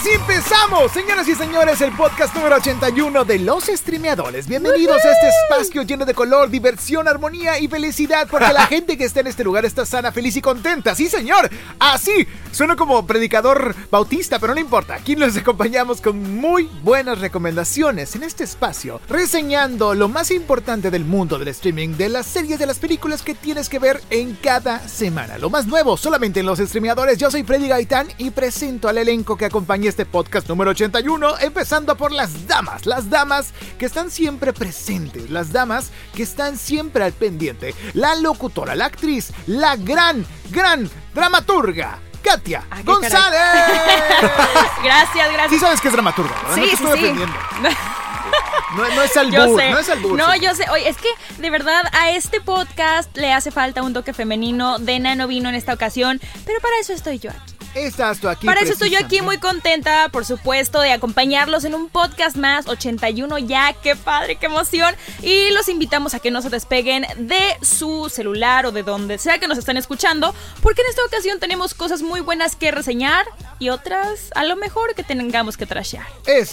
Así empezamos, señoras y señores, el podcast número 81 de Los Streameadores. Bienvenidos a este espacio lleno de color, diversión, armonía y felicidad, porque la gente que está en este lugar está sana, feliz y contenta. Sí, señor, así. Suena como predicador bautista, pero no importa. Aquí nos acompañamos con muy buenas recomendaciones en este espacio, reseñando lo más importante del mundo del streaming, de las series, de las películas que tienes que ver en cada semana. Lo más nuevo solamente en Los Streameadores. Yo soy Freddy Gaitán y presento al elenco que acompaña este podcast número 81, empezando por las damas, las damas que están siempre presentes, las damas que están siempre al pendiente, la locutora, la actriz, la gran, gran dramaturga. Katia Ah, González. Gracias, gracias. Sí sabes que es dramaturga, ¿verdad? Sí, no te sí, estoy sí. No, no es albur, Yo sé. no es albur. No, yo sé. Oye, es que de verdad a este podcast le hace falta un toque femenino. Dena no vino en esta ocasión, pero para eso estoy yo aquí. Estás tú aquí. Para eso estoy yo aquí muy contenta, por supuesto, de acompañarlos en un podcast más, 81 ya, qué padre, qué emoción. Y los invitamos a que no se despeguen de su celular o de donde sea que nos estén escuchando, porque en esta ocasión tenemos cosas muy buenas que reseñar y otras a lo mejor que tengamos que trashear.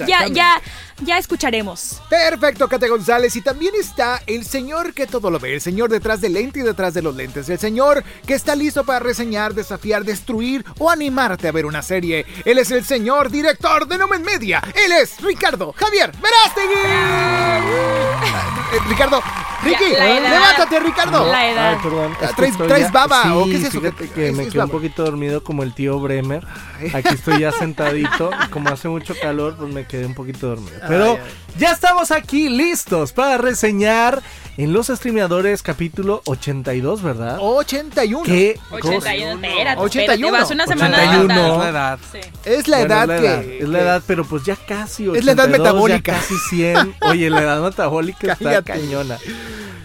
Ya, ya, ya escucharemos. Perfecto, Katia González. Y también está el señor que todo lo ve, el señor detrás del lente y detrás de los lentes, el señor que está listo para reseñar, desafiar, destruir o animarte a ver una serie. Él es el señor director de Nomen Media. Él es Ricardo Javier Verástegui. Ricardo, Ricky, Ya, la edad. levántate, Ricardo. La edad. Ay, perdón. que ¿Traes- estoy traes ya- baba Sí, o qué es eso? Fíjate ¿Qué- que me es quedé un poquito dormido como el tío Bremer. Aquí estoy ya sentadito como hace mucho calor, pues me quedé un poquito dormido. Pero Ay, ay. ya estamos aquí listos para reseñar en Los Streameadores capítulo 82, ¿verdad? 81. ¿Qué cosa? 81, espérate, 81. espérate, vas una semana 81. adelantada. la edad. Sí. Es la Bueno, edad es la que. edad, es la edad, pero pues ya casi Es la edad 82, ya metabólica. casi 100. Oye, la edad metabólica está Cállate. cañona.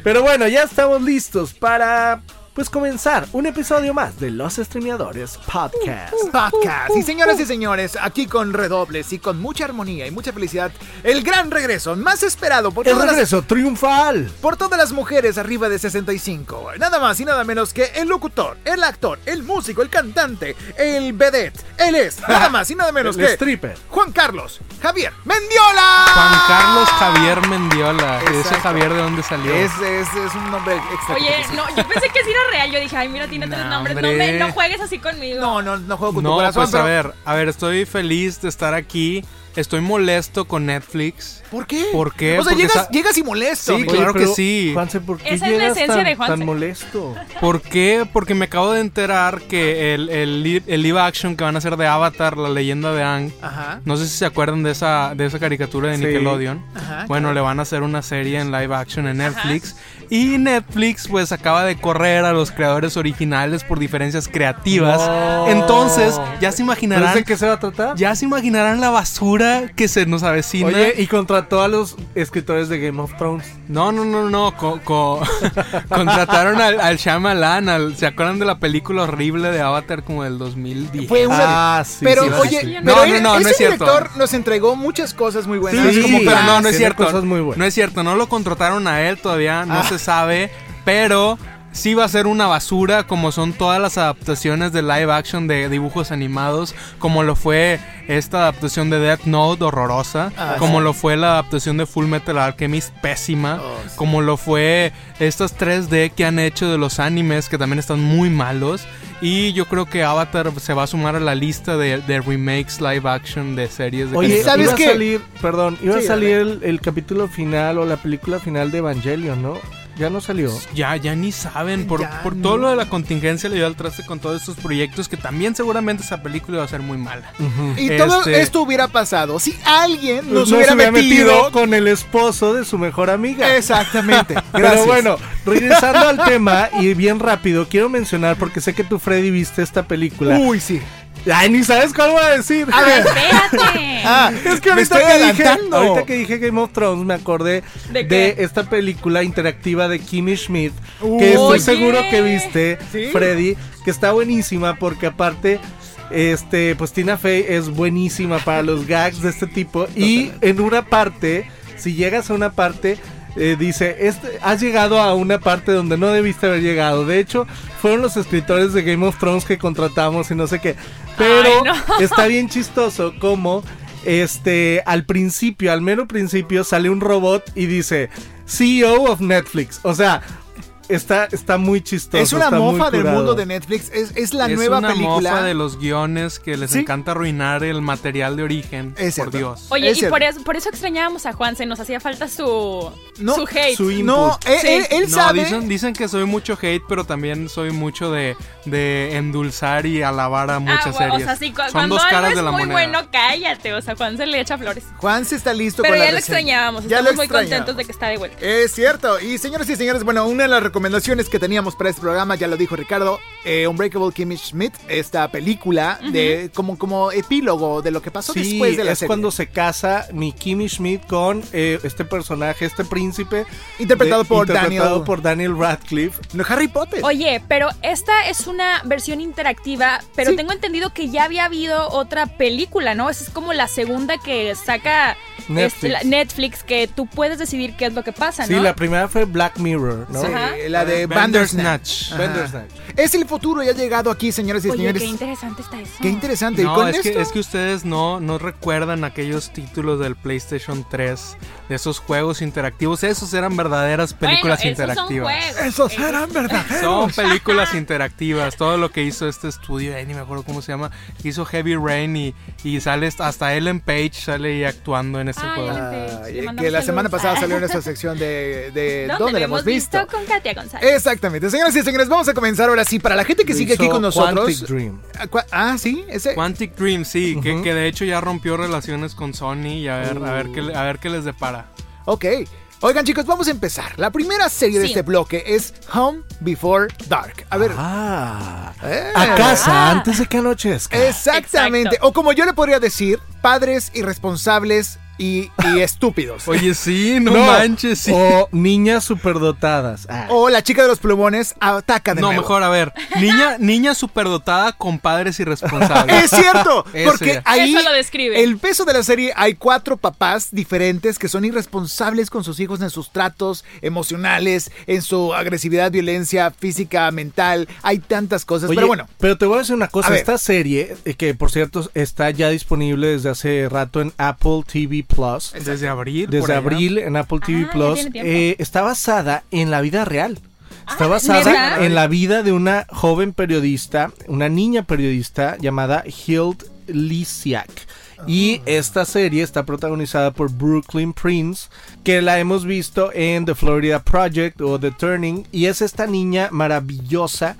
Pero bueno, ya estamos listos para pues comenzar un episodio más de Los Streameadores Podcast. Podcast. Y señoras y señores, aquí con redobles y con mucha armonía y mucha felicidad, el gran regreso más esperado por El todas, las, regreso triunfal. por todas las mujeres arriba de 65. Nada más y nada menos que el locutor, el actor, el músico, el cantante, el vedette. Él es nada más y nada menos El que stripper. Juan Carlos Javier Mendiola. Juan Carlos Javier Mendiola. ¿Ese. Javier de dónde salió? Es, es, es un nombre extra. Oye, no, yo pensé que sí era real. Yo dije, ay, mira, tiene tres No, nombres. No, me, no juegues así conmigo. No, no, no juego con tu no, corazón. pues a pero- ver, a ver, estoy feliz de estar aquí. Estoy molesto con Netflix. ¿Por qué? ¿Por qué? O sea, Porque llegas, llegas y molesto. Sí, amigo. claro que sí. Juanse, ¿por qué Esa es la llegas esencia tan, de Juanse. tan molesto? ¿Por qué? Porque me acabo de enterar que el, el, el live action que van a hacer de Avatar, la leyenda de Aang, Ajá. no sé si se acuerdan de esa, de esa caricatura de Sí. Nickelodeon. Ajá, bueno, le van a hacer una serie en live action en Netflix. Y Netflix pues acaba de correr a los creadores originales por diferencias creativas. No. Entonces, ya se ¿Pero imaginarán... de qué se va a tratar? Ya se imaginarán la basura que se nos avecina. Oye, y contrató a los escritores de Game of Thrones. No, no, no, no. co- co- contrataron al, al Shyamalan. al- ¿Se acuerdan de la película horrible de Avatar como del 2010? Fue una Ah, sí, pero sí, oye, sí. pero No, él- no, no, no ese es cierto. director nos entregó muchas cosas muy buenas. Sí, como Pero no, no es cierto. cosas muy buenas. No es cierto, no lo contrataron a él todavía, no Ah. se sabe, pero sí va a ser una basura como son todas las adaptaciones de live action de dibujos animados, como lo fue esta adaptación de Death Note horrorosa, Ah, como sí. lo fue la adaptación de Full Metal Alchemist pésima, Oh, sí. como lo fue estas 3D que han hecho de los animes que también están muy malos. Y yo creo que Avatar se va a sumar a la lista de, de remakes live action de series de Oye. ¿sabes iba qué? a salir, perdón, iba Sí, a salir el, el capítulo final o la película final de Evangelion, ¿no? Ya no salió. Ya, ya ni saben. Por, Ya por no. todo lo de la contingencia le dio al traste con todos estos proyectos que también seguramente esa película iba a ser muy mala. Y todo Este- esto hubiera pasado si alguien nos no hubiera se había metido. con el esposo de su mejor amiga. Exactamente. Pero bueno, regresando al tema y bien rápido, quiero mencionar porque sé que tú Freddy viste esta película. Uy, sí. Ay, ni sabes cuál voy a decir. A ver. Espérate. Ah, Es que ahorita estoy que, dije, adelantando. ahorita que dije Game of Thrones me acordé ¿De esta película interactiva de Kimmy Schmidt que estoy Oye. seguro que viste, ¿Sí? Freddy, que está buenísima porque aparte este pues Tina Fey es buenísima para los gags de este tipo y en una parte, si llegas a una parte eh, dice, este, has llegado a una parte donde no debiste haber llegado. De hecho, fueron los escritores de Game of Thrones que contratamos y no sé qué. Pero Ay, no. está bien chistoso como este al principio, al mero principio sale un robot y dice CEO of Netflix. O sea, está está muy chistoso. Es una está muy mofa del mundo de Netflix. Es, es la es nueva una película. mofa de los guiones que les Sí. encanta arruinar el material de origen. Es por cierto. Dios. Oye, Es y por eso, por eso extrañábamos a Juan, se nos hacía falta su, No, su hate. su input. No, él, Sí. él- él no, sabe. dicen, dicen que soy mucho hate, pero también soy mucho de, de endulzar y alabar a muchas ah, bueno, series. o sea, sí, cu- Son cuando dos algo caras es de la muy moneda. bueno, cállate. O sea, Juan se le echa flores. Juan se está listo Pero con la ya lo extrañábamos. Ya lo Estamos muy contentos de que está de vuelta. Es cierto. Y señores y señores, bueno, una de las recomendaciones que teníamos para este programa, ya lo dijo Ricardo, eh, Unbreakable Kimmy Schmidt, esta película de como, como epílogo de lo que pasó Sí, después de la es serie. cuando se casa mi Kimmy Schmidt con eh, este personaje, este príncipe. Interpretado por interpretado Daniel- por Daniel Radcliffe. No, Harry Potter. Oye, pero esta es una versión interactiva, pero Sí. tengo entendido que ya había habido otra película, ¿no? Esa es como la segunda que saca Netflix. este, la- Netflix, que tú puedes decidir qué es lo que pasa, Sí, ¿no? la primera fue Black Mirror, ¿no? Sí, Ajá. la de Bandersnatch. Bandersnatch. Es el futuro, ya ha llegado aquí, señores y Oye, señores. qué interesante está eso. Qué interesante. y con es que, esto- es que ustedes no, no recuerdan aquellos títulos del PlayStation 3, de esos juegos interactivos. Esos eran verdaderas Bueno, películas esos interactivas. Son juegos. Esos eran verdaderos. Son películas interactivas. Todo lo que hizo este estudio, eh, ni me acuerdo cómo se llama, hizo Heavy Rain y, y sale hasta Ellen Page sale ahí actuando en este Ay, juego. Ah, que la semana pasada salió en esta sección de, de ¿Dónde, ¿Dónde lo la hemos visto? con Katia González? Exactamente. Señoras y señores, vamos a comenzar ahora sí. Para la gente que sigue aquí con nosotros. Quantic Dream. Ah, Ah, sí, ese. Quantic Dream, sí, que, de hecho ya rompió relaciones con Sony y a ver, a ver qué, a ver qué les depara. Ok. Oigan, chicos, vamos a empezar. La primera serie de este bloque es Home Before Dark. A ver. Ah, Eh. a casa Ah. antes de que anochezca. Exactamente. Exacto. O como yo le podría decir, padres irresponsables y, y estúpidos. Oye, sí, no, manches, sí. O niñas superdotadas. Ah. O la chica de los plumones ataca de No, nuevo. mejor, a ver. Niña, niña superdotada con padres irresponsables. Es cierto, porque ahí Eso lo describe. el peso de la serie hay cuatro papás diferentes que son irresponsables con sus hijos en sus tratos emocionales, en su agresividad, violencia física, mental. Hay tantas cosas, Oye, pero bueno. pero te voy a decir una cosa. A ver. Esta serie, eh, que por cierto está ya disponible desde hace rato en Apple TV Plus. Desde abril. Desde abril en Apple TV Ah, Plus. eh, está basada en la vida real. Está Ah, basada en la vida de una joven periodista, una niña periodista llamada Hild Lisiak. Y esta serie está protagonizada por Brooklyn Prince, que la hemos visto en The Florida Project o The Turning. Y es esta niña maravillosa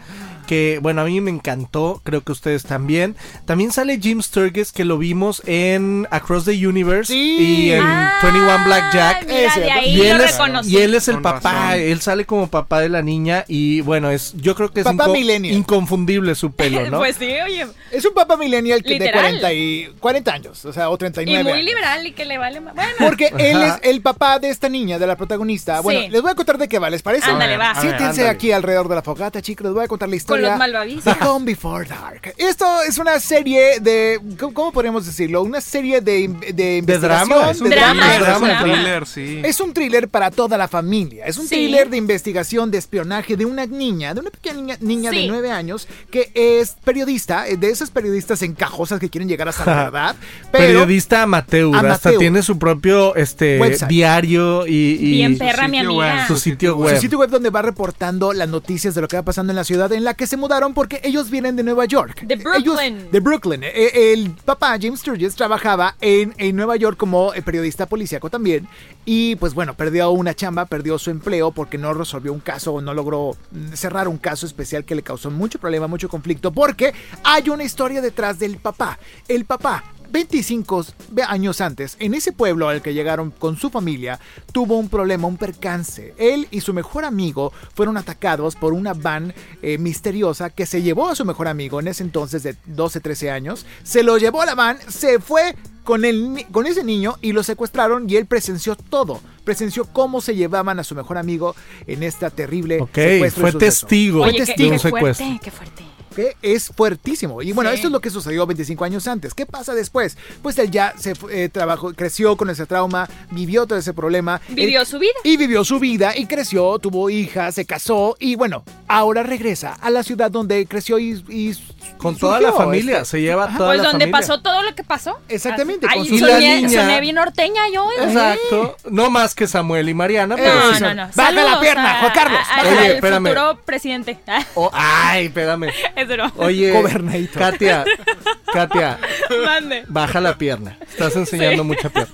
que, bueno, a mí me encantó, creo que ustedes también. También sale Jim Sturgess, que lo vimos en Across the Universe Sí. y en Ah, 21 Blackjack. Ahí Y él, lo es, y él es el Con papá, razón. él sale como papá de la niña y bueno, es yo creo que es Papá inco- millennial. inconfundible su pelo, ¿no? Pues sí, oye. Es un papá millennial que de Literal. 40, y, 40 años, o sea, o Y 39 muy años. liberal y que le vale más. Bueno, Porque él es el papá de esta niña, de la protagonista. Bueno, Sí. les voy a contar de qué va, ¿les parece? Ándale, va. A ver, Siéntense aquí alrededor de la fogata, chicos. Les voy a contar la historia. Los malvaviscos. de Home Before Dark. Esto es una serie de. ¿Cómo, cómo podríamos decirlo? Una serie de, de investigación. drama, es un de drama, Thriller, es un drama. thriller, sí. Es un thriller para toda la familia. Es un Sí. thriller de investigación, de espionaje de una niña, de una pequeña niña, niña de Sí. nueve años que es periodista, eh, de esas periodistas encajosas que quieren llegar hasta la verdad. Pero Periodista amateur, hasta Amateur. tiene su propio este Website. diario y, y bien su perra, mi sitio amiga. web. su sitio web. su sitio web donde va reportando las noticias de lo que va pasando en la ciudad en la que que se mudaron porque ellos vienen de Nueva York. De Brooklyn. Ellos- de Brooklyn. Eh, El papá, James Sturgis, trabajaba en, en Nueva York como eh, periodista policíaco también. Y pues bueno, perdió una chamba, perdió su empleo porque no resolvió un caso o no logró mm, cerrar un caso especial que le causó mucho problema, mucho conflicto. Porque hay una historia detrás del papá. El papá 25 años antes, en ese pueblo al que llegaron con su familia, tuvo un problema, un percance. Él y su mejor amigo fueron atacados por una van eh, misteriosa que se llevó a su mejor amigo en ese entonces de 12, 13 años. Se lo llevó a la van, se fue con, el, con ese niño y lo secuestraron y él presenció todo. Presenció cómo se llevaban a su mejor amigo en esta terrible secuestro fue testigo Fue Oye, testigo. de qué un secuestro. fuerte, qué fuerte. Que es fuertísimo. Y bueno, Sí. esto es lo que sucedió 25 años antes. ¿Qué pasa después? Pues él ya se fue, eh, trabajó, creció con ese trauma, vivió todo ese problema. Vivió Él- su vida. Y vivió su vida y creció, tuvo hijas, se casó y bueno, ahora regresa a la ciudad donde creció y... y Con toda la surgió familia, este- se lleva Ajá. toda Pues la donde familia. pasó todo lo que pasó. Exactamente, soñé, niña- soñé bien norteña yo. ¿eh? Exacto. No más que Samuel y Mariana, pero No, sí. no, no. Baja la pierna, a- Juan Carlos, a- a-. Oye, espérame. futuro presidente. Oh, ay, espérame. No. Oye. Katia, Katia, Mande. baja la pierna. Estás enseñando Sí. mucha pierna.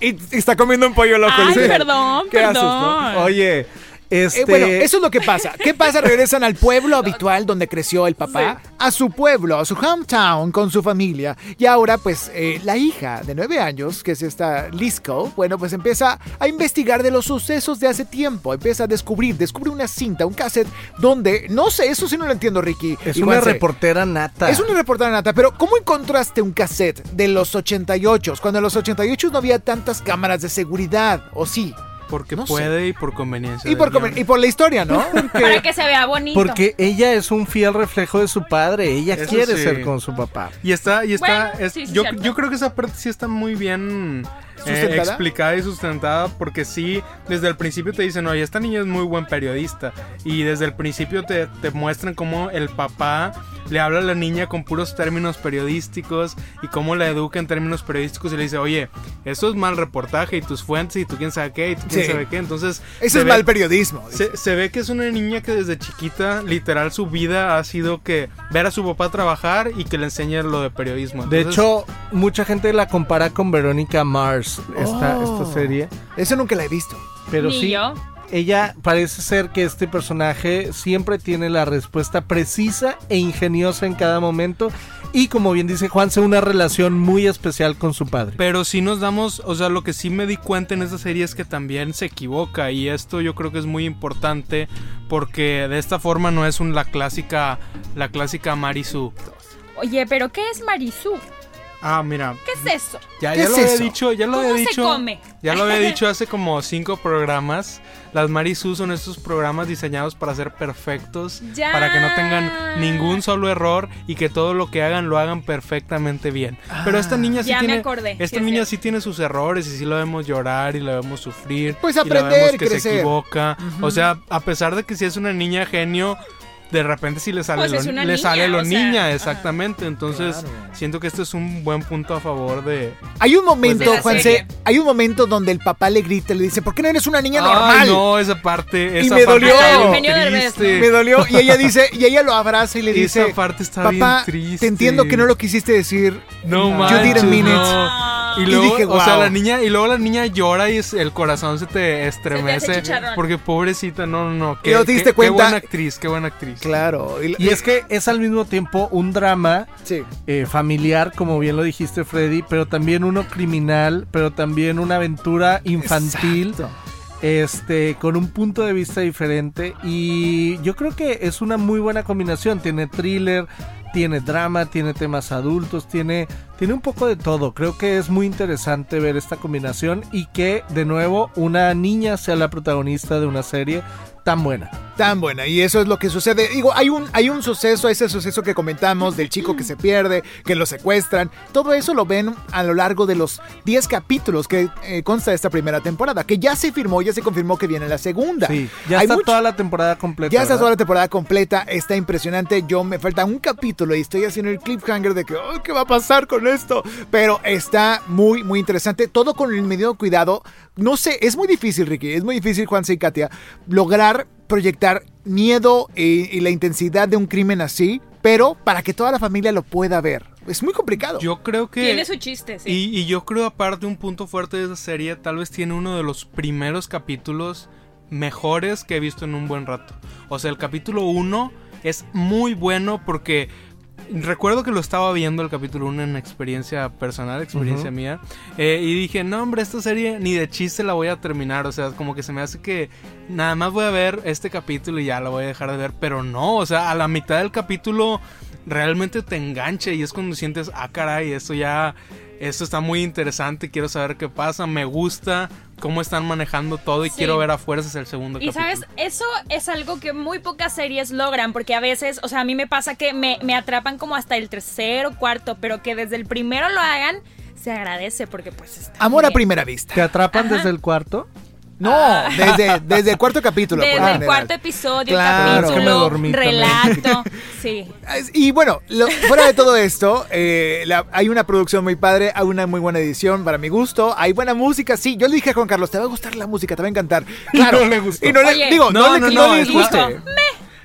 Y, y está comiendo un pollo loco. Ay, perdón, ¿Qué haces, perdón. no? Oye, este. Eh, bueno, eso es lo que pasa. ¿Qué pasa? Regresan al pueblo habitual donde creció el papá, a su pueblo, a su hometown con su familia. Y ahora, pues, eh, la hija de nueve años, que es esta Lisco, bueno, pues empieza a investigar de los sucesos de hace tiempo. Empieza a descubrir, descubre una cinta, un cassette, donde, no sé, eso sí no lo entiendo, Ricky. es y una Juanse. reportera nata. Es una reportera nata, pero ¿cómo encontraste un cassette de los 88 cuando en los 88 no había tantas cámaras de seguridad? ¿O sí? Porque No sé. puede y por conveniencia. Y por, guion. y por la historia, ¿no? Porque- Para que se vea bonito. Porque ella es un fiel reflejo de su padre. Ella Eso quiere sí. ser con su papá. Y está, y está, Bueno, es- sí, sí, yo, yo creo que esa parte sí está muy bien eh, explicada y sustentada porque sí, desde el principio te dicen, oye, esta niña es muy buen periodista y desde el principio te, te muestran cómo el papá le habla a la niña con puros términos periodísticos y cómo la educa en términos periodísticos y le dice, oye, eso es mal reportaje y tus fuentes y tú quién sabe qué y tú quién Sí. sabe qué, entonces... Se es ve- mal periodismo. se, se ve que es una niña que desde chiquita, literal, su vida ha sido que ver a su papá trabajar y que le enseñe lo de periodismo. De Entonces, hecho, mucha gente la compara con Verónica Mars, esta, Oh. esta serie. Eso nunca la he visto. Pero Ni sí, yo. ella parece ser que este personaje siempre tiene la respuesta precisa e ingeniosa en cada momento. Y como bien dice Juanse, una relación muy especial con su padre. Pero si nos damos, o sea, lo que sí me di cuenta en esta serie es que también se equivoca y esto yo creo que es muy importante porque de esta forma no es un, la clásica, la clásica Marisu. Oye, pero ¿qué es Marisú? Ah, mira, ¿Qué es eso? ya, ¿Qué ya es lo había eso? dicho, ya lo ¿Cómo había se dicho. come? Ya lo había dicho hace como cinco programas. Las Marisu son estos programas diseñados para ser perfectos, Ya. para que no tengan ningún solo error y que todo lo que hagan lo hagan perfectamente bien. Pero esta niña sí Ya me tiene, acordé, sí esta es niña sí tiene sus errores y sí la vemos llorar y la vemos sufrir. Pues y la aprender, vemos que se crecer. equivoca. O sea, a pesar de que sí es una niña genio. De repente sí le sale Pues lo, le niña, sale lo o sea, niña, exactamente. Entonces, Claro. siento que este es un buen punto a favor de, Hay un momento, Pues la Juanse, serie. hay un momento donde el papá le grita y le dice, ¿por qué no eres una niña normal? Ay, no, esa parte. Y me parte dolió. Me dolió. Y ella dice, y ella lo abraza y le dice, Esa parte está papá, bien triste. te entiendo que no lo quisiste decir. No You manches, didn't mean it. no. Y Y luego, o sea, la niña, y luego la niña llora y el corazón se te estremece. porque pobrecita, no, no, no. ¿Y no te diste qué- cuenta? Qué buena actriz, qué buena actriz. Claro. Y, Y es que es al mismo tiempo un drama Sí. eh, familiar, como bien lo dijiste Freddy, pero también uno criminal, pero también una aventura infantil. Exacto. este con un punto de vista diferente y yo creo que es una muy buena combinación tiene thriller tiene drama tiene temas adultos tiene tiene un poco de todo. Creo que es muy interesante ver esta combinación y que de nuevo una niña sea la protagonista de una serie tan buena Tan buena. Y eso es lo que sucede. Digo, hay un, hay un suceso, ese suceso que comentamos del chico que se pierde, que lo secuestran. Todo eso lo ven a lo largo de los 10 capítulos que eh, consta esta primera temporada, que ya se firmó, ya se confirmó que viene la segunda. sí ya Hay está mucho- toda la temporada completa Ya está toda la temporada completa, está impresionante. Yo me falta un capítulo y estoy haciendo el cliffhanger de que, "Ay, ¿qué va a pasar con esto? Pero está muy, muy interesante. Todo con el medido cuidado. No sé, es muy difícil, Ricky, es muy difícil, Juan y Katia, lograr proyectar miedo y, y la intensidad de un crimen así, pero para que toda la familia lo pueda ver. Es muy complicado. Yo creo que... Tiene su chiste, sí. Y, y yo creo aparte un punto fuerte de esa serie, tal vez tiene uno de los primeros capítulos mejores que he visto en un buen rato. O sea, el capítulo 1 es muy bueno porque recuerdo que lo estaba viendo el capítulo 1 en experiencia personal, experiencia mía. eh, y dije, no hombre, esta serie ni de chiste la voy a terminar. O sea, como que se me hace que nada más voy a ver este capítulo y ya lo voy a dejar de ver. Pero no, o sea, a la mitad del capítulo realmente te engancha y es cuando sientes, ah, caray, esto ya, esto está muy interesante, quiero saber qué pasa, me gusta cómo están manejando todo y Sí. quiero ver a fuerzas el segundo Y capítulo. sabes, eso es algo que muy pocas series logran, porque a veces, o sea, a mí me pasa que me, me atrapan como hasta el tercero, cuarto, pero que desde el primero lo hagan, se agradece, porque pues está Amor a primera vista. ¿Te atrapan desde el cuarto? No, desde, desde el cuarto capítulo. Desde el general. cuarto episodio, Claro. Capítulo, dormí relato. Sí. Y bueno, lo- fuera de todo esto, eh, la- hay una producción muy padre, hay una muy buena edición para mi gusto, hay buena música, sí. Yo le dije a Juan Carlos, te va a gustar la música, te va a encantar. Claro. no le gustó. Y no le, Oye. digo, no, No, le, no, no no, les guste.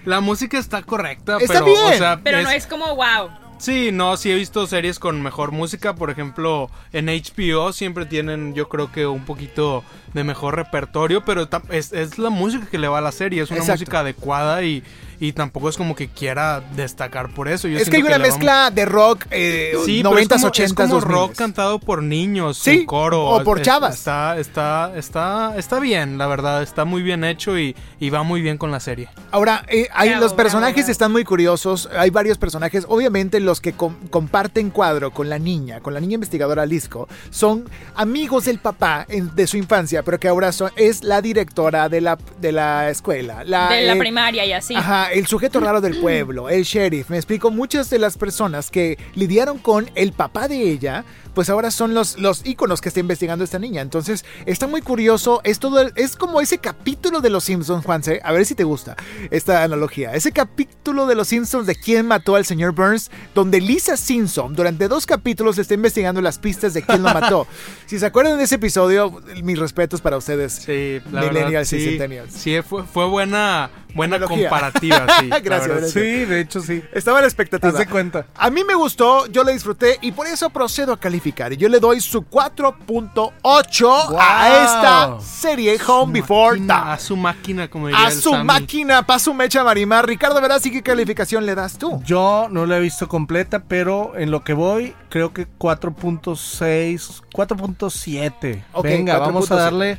La música está correcta, Está pero, bien. o sea, Pero es- no es como wow. Sí, no, sí he visto series con mejor música, por ejemplo, en HBO siempre tienen, yo creo que un poquito de mejor repertorio, pero es, es la música que le va a la serie, es una Exacto. música adecuada y, y tampoco es como que quiera destacar por eso. Yo Es que hay una mezcla de rock eh, Sí, pero 90s, es como, 80s, es como 2000s. rock cantado por niños, Sí, en coro. o por Es- chavas. Está, está, está, está bien, la verdad, está muy bien hecho y, y va muy bien con la serie. Ahora, eh, hay, los personajes están muy curiosos. Hay varios personajes. Obviamente, los que com- comparten cuadro con la niña, con la niña investigadora Lisco, son amigos del papá en- de su infancia, pero que ahora son- es la directora de la, de la escuela. La, De la eh, primaria y así. Ajá, el sujeto raro del pueblo, el sheriff. Me explico, muchas de las personas que lidiaron con el papá de ella, pues ahora son los, los íconos que está investigando esta niña. Entonces, está muy curioso. Es todo, es como ese capítulo de Los Simpsons, Juanse. A ver si te gusta esta analogía. Ese capítulo de Los Simpsons de quién mató al señor Burns, donde Lisa Simpson durante dos capítulos está investigando las pistas de quién lo mató. si se acuerdan de ese episodio, mis respetos para ustedes. Sí, la verdad, Millennials y Centennials. sí, fue, fue buena, buena Analogía. comparativa, sí. Gracias, verdad, gracias. sí. Sí, de hecho sí. Estaba la expectativa. Haz de cuenta. A mí me gustó, yo la disfruté y por eso procedo a calificar. Y yo le doy su 4.8 Wow. a esta serie Home Before. A su máquina, como diría A el su Sammy. máquina, pa' su mecha Marimar. Ricardo Verás, ¿y qué calificación le das tú? Yo no la he visto completa, pero en lo que voy, creo que 4.6, 4.7. Ok, Venga, vamos 4.7. a darle.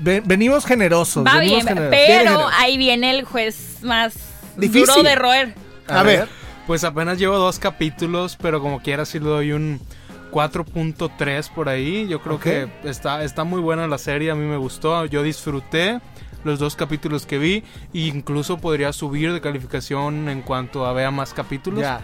Ven- venimos generosos. Va venimos bien, generosos. Bien pero generoso. ahí viene el juez más Difícil. duro de roer. A, ver. Pues apenas llevo dos capítulos, pero como quiera sí le doy un 4.3 por ahí. Yo creo que está, está muy buena la serie, a mí me gustó. Yo disfruté los dos capítulos que vi. E incluso podría subir de calificación en cuanto a vea más capítulos. Ya.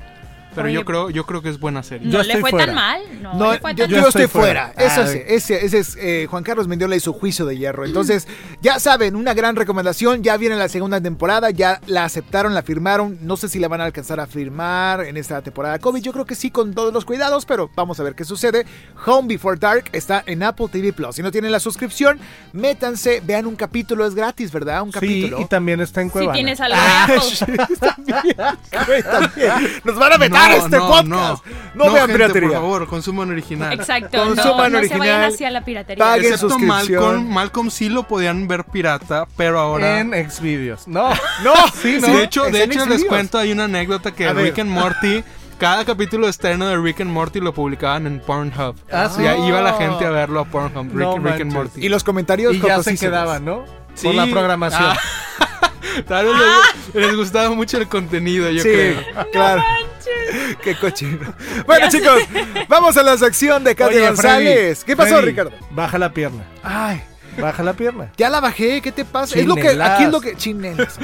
Pero Oye, yo creo, yo creo que es buena serie. Yo No le fue fuera. tan mal. No, No, le fue yo, tan yo yo estoy fuera. fuera. Eso Ah, sí, ese, ese es eh, Juan Carlos Mendiola y su juicio de hierro. Entonces, ya saben, una gran recomendación. Ya viene la segunda temporada, ya la aceptaron, la firmaron. No sé si la van a alcanzar a firmar en esta temporada COVID. Yo creo que sí, con todos los cuidados, pero vamos a ver qué sucede. Home Before Dark está en Apple TV Plus. Si no tienen la suscripción, métanse, vean un capítulo, es gratis, ¿verdad? Un Sí, capítulo. y también está en Si Cuevana. tienes algo de Apple. Güey, también. Nos van a No, este no, podcast. no. No, vean gente, piratería. por favor, consuman original. Exacto. No, Consuman no se original. vayan hacia la piratería. Paguen Excepto suscripción. Malcolm, Malcolm sí lo podían ver pirata, pero ahora... En Xvideos. No. No, Sí, ¿no? De hecho, de hecho les cuento, hay una anécdota que A ver. Rick and Morty, cada capítulo externo de Rick and Morty lo publicaban en Pornhub. Ah, sí. Y ahí iba la gente a verlo a Pornhub, Rick, No and Morty. Y los comentarios Y ya se quedaban, ¿no? Sí. Por la programación. Ah. Tal vez les, les gustaba mucho el contenido, yo Sí, creo. claro. Qué cochino. Bueno, chicos, vamos a la sección de Katy Oye, González. Freddy, ¿Qué pasó, Freddy, Ricardo? Baja la pierna. Ay, Baja la pierna. ya la bajé, ¿qué te pasa? Es lo que, aquí es lo que. Chinelas.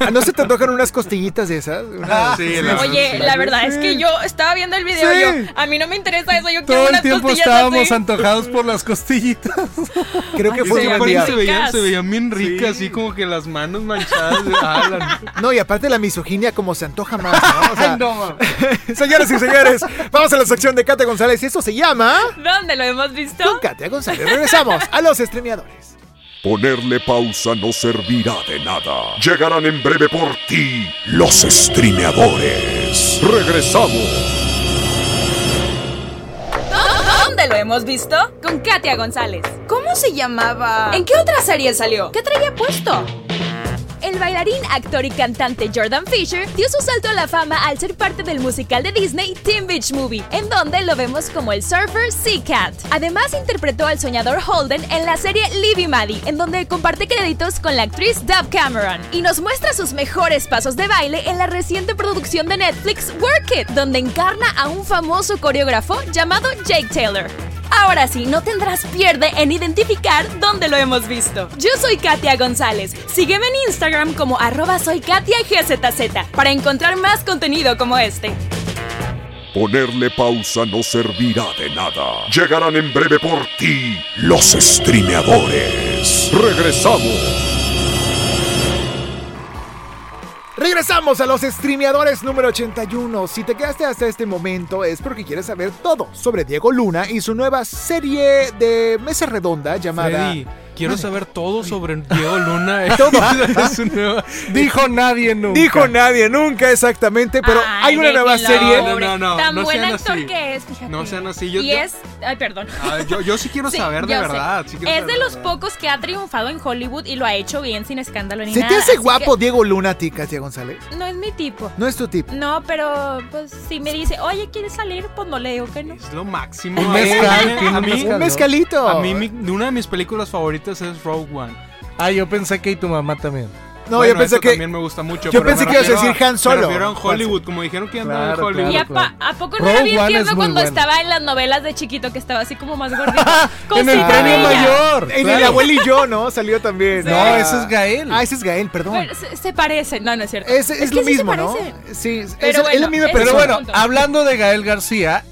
Ah, ¿No se te tocan unas costillitas de esas? Unas- Sí, la verdad, Oye, sí. la verdad es que yo estaba viendo el video Sí. y yo, a mí no me interesa eso, yo quiero Todo el unas tiempo costillas estábamos así. antojados por las costillitas. Creo que Ay, fue Sí, un día. se veían, se veían bien ricas, así como que las manos manchadas de Alan. No, y aparte la misoginia como se antoja más, ¿no? O sea, Ay, no, mames. señoras y señores, vamos a la sección de Katia González y eso se llama... ¿Dónde lo hemos visto? Con Katia González. Regresamos a los Ponerle pausa no servirá de nada. Llegarán en breve por ti los streameadores. Regresamos. ¿Dónde lo hemos visto? Con Katia González. ¿Cómo se llamaba? ¿En qué otra serie salió? ¿Qué traía puesto? El bailarín, actor y cantante Jordan Fisher dio su salto a la fama al ser parte del musical de Disney Teen Beach Movie, en donde lo vemos como el surfer Sea Cat. Además, interpretó al soñador Holden en la serie Libby Maddie, en donde comparte créditos con la actriz Dove Cameron. Y nos muestra sus mejores pasos de baile en la reciente producción de Netflix Work It, donde encarna a un famoso coreógrafo llamado Jake Taylor. Ahora sí, no tendrás pierde en identificar dónde lo hemos visto. Yo soy Katia González. Sígueme en Instagram como arroba soy Katia GZZ para encontrar más contenido como este. Ponerle pausa no servirá de nada. Llegarán en breve por ti los streameadores. Regresamos. Regresamos a los streameadores número 81. Si te quedaste hasta este momento es porque quieres saber todo sobre Diego Luna y su nueva serie de mesa redonda llamada... Freddy, quiero saber todo sobre Diego Luna. Todo. Es su nueva- Dijo nadie nunca. Dijo nadie nunca exactamente, pero Ay, hay una nueva serie. No, no, no, Tan no buen actor así. que es, fíjate. No sean así, yo- y yo- es. Ay, perdón. Ah, yo, yo sí quiero Sí, saber de verdad. sí es saber de los verdad. pocos que ha triunfado en Hollywood y lo ha hecho bien sin escándalo ni ¿Se nada. te hace guapo que Diego Luna a ti, Katia González? No es mi tipo. No es tu tipo. No, pero pues si me dice, oye, ¿quieres salir? Pues no le digo que no. Es lo máximo. Un mezcal, A mí. Un mezcalito. a mí mi- una de mis películas favoritas es Rogue One. Ah, yo pensé que y tu mamá también. No, Bueno, yo pensé que... también me gusta mucho. yo pero pensé que ibas a decir Han Solo. A Hollywood, como dijeron que andaba en Claro, Hollywood. ¿Y a, claro. pa- a poco no Rogue era bien tierno cuando estaba en las novelas de chiquito que estaba así como más gordito? en el premio mayor. En claro. el abuelo y yo, ¿no? Salió también. No, ese es Gael. Ah, ese es Gael, perdón. Se, se parecen. No, no es cierto. Es, es Es lo que sí se mismo, ¿no? Sí, es, Pero es la bueno, misma es- Pero bueno, hablando de Gael García,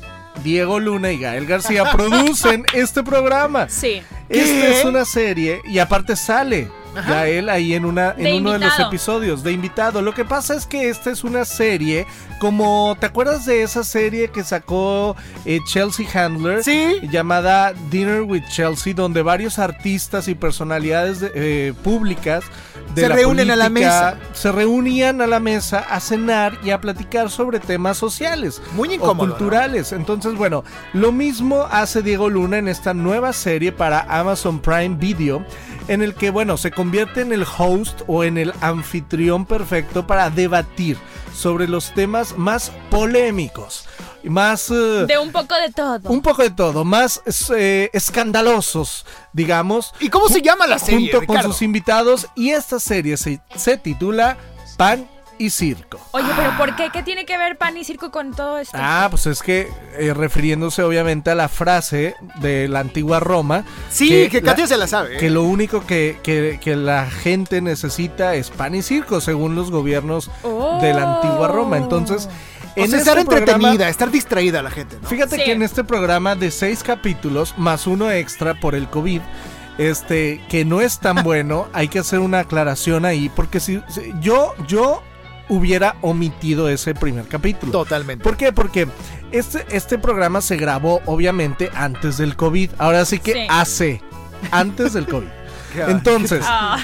Diego Luna y Gael García producen este programa. Sí. Esta es una serie y aparte sale Gael ahí en una en De uno de los episodios de invitado. Lo que pasa es que esta es una serie como ¿te acuerdas de esa serie que sacó eh, Chelsea Handler? Sí. llamada Dinner with Chelsea, donde varios artistas y personalidades de- eh, públicas de Se la reúnen a la mesa. se reunían a la mesa a cenar y a platicar sobre temas sociales Muy o incómodo. ¿no? culturales. Entonces, bueno, lo mismo hace Diego Luna en esta nueva serie para Amazon Prime Video, en el que, bueno, se convierte en el host o en el anfitrión perfecto para debatir sobre los temas más polémicos, más... eh, De un poco de todo. un poco de todo, más eh, escandalosos, digamos. ¿Y cómo se llama la serie, Junto con sus invitados. Y esta serie se, se titula Pan y Circo. Oye, pero ¿por qué? ¿Qué tiene que ver pan y circo con todo esto? Ah, pues es que eh, refiriéndose obviamente a la frase de la antigua Roma. Sí, que, la- Katia se la sabe. ¿eh? que lo único que, que- que la gente necesita es pan y circo, según los gobiernos de la antigua Roma. Entonces, o en sea, estar este programa- entretenida, estar distraída la gente, ¿no? Fíjate Sí. que en este programa de seis capítulos, más uno extra por el COVID, este, que no es tan bueno, hay que hacer una aclaración ahí, porque si, si- yo, yo hubiera omitido ese primer capítulo. Totalmente. ¿Por qué? Porque este, este programa se grabó obviamente antes del COVID. Ahora sí que Sí. hace, antes del COVID. Entonces, Ah,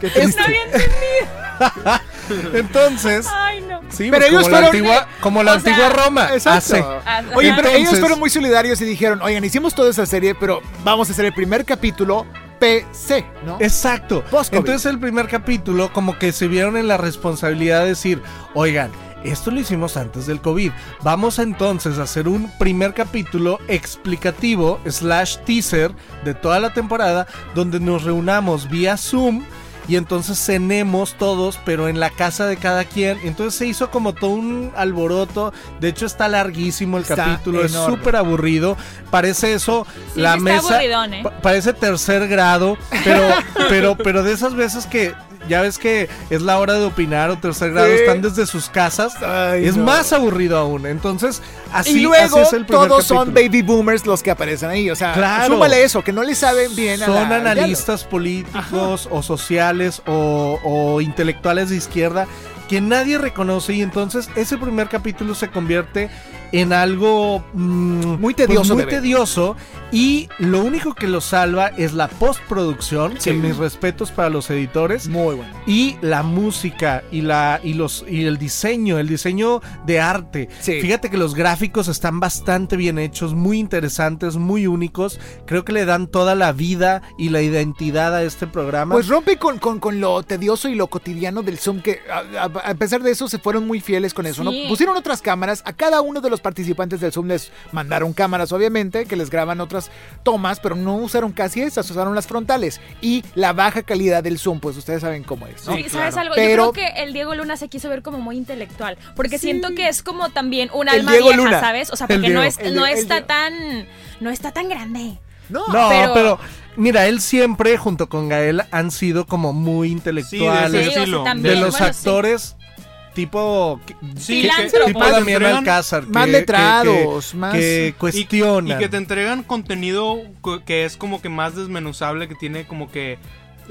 qué triste. no había entendido. entonces, Ay, no. sí, Pero pues ellos como la fueron- antigua, como la o sea, antigua Roma, Exacto. hace. Oye, pero ellos fueron muy solidarios y dijeron, oigan, hicimos toda esa serie, pero vamos a hacer el primer capítulo PC, ¿no? Exacto. Entonces el primer capítulo como que se vieron en la responsabilidad de decir, oigan, esto lo hicimos antes del COVID. Vamos entonces a hacer un primer capítulo explicativo slash teaser de toda la temporada donde nos reunamos vía Zoom. Y entonces cenemos todos, pero en la casa de cada quien. Entonces se hizo como todo un alboroto. De hecho está larguísimo el Está capítulo. Es súper aburrido. Parece eso Sí, la mesa. ¿eh? pa- parece tercer grado, pero, pero, pero de esas veces que ya ves que es la hora de opinar o tercer grado, Sí. están desde sus casas. Ay, es no. más aburrido aún. Entonces, así, y luego así es el primer todos son baby boomers los que aparecen ahí. O sea, Claro. súmale eso, que no le saben bien a Son la- al analistas políticos o sociales o, o intelectuales de izquierda que nadie reconoce y entonces ese primer capítulo se convierte en algo mm, Muy tedioso muy de ver. tedioso y lo único que lo salva es la postproducción, Sí. que mis respetos para los editores Muy bueno. y la música y la y los y el diseño, el diseño de arte. Sí. Fíjate que los gráficos están bastante bien hechos, muy interesantes, muy únicos. Creo que le dan toda la vida y la identidad a este programa. Pues rompe con, con, con lo tedioso y lo cotidiano del Zoom, que a, a- a pesar de eso se fueron muy fieles con eso, Sí. ¿no? Pusieron otras cámaras, a cada uno de los participantes del Zoom les mandaron cámaras, obviamente, que les graban otras tomas, pero no usaron casi esas, usaron las frontales. Y la baja calidad del Zoom, pues ustedes saben cómo es, ¿no? Sí, ¿sabes algo? Pero- Yo creo que el Diego Luna se quiso ver como muy intelectual, porque Sí. siento que es como también un alma Diego vieja, Luna. ¿sabes? O sea, porque no, es, El no el está tan no está tan grande. No, no, pero- pero, mira, él siempre junto con Gael han sido como muy Sí, de intelectuales. Sí, de los bueno, sí. actores tipo Sí, tipo que te Damián Alcázar más que- letrados, que, más... que y, cuestionan. y que te entregan contenido que es como que más desmenuzable, que tiene como que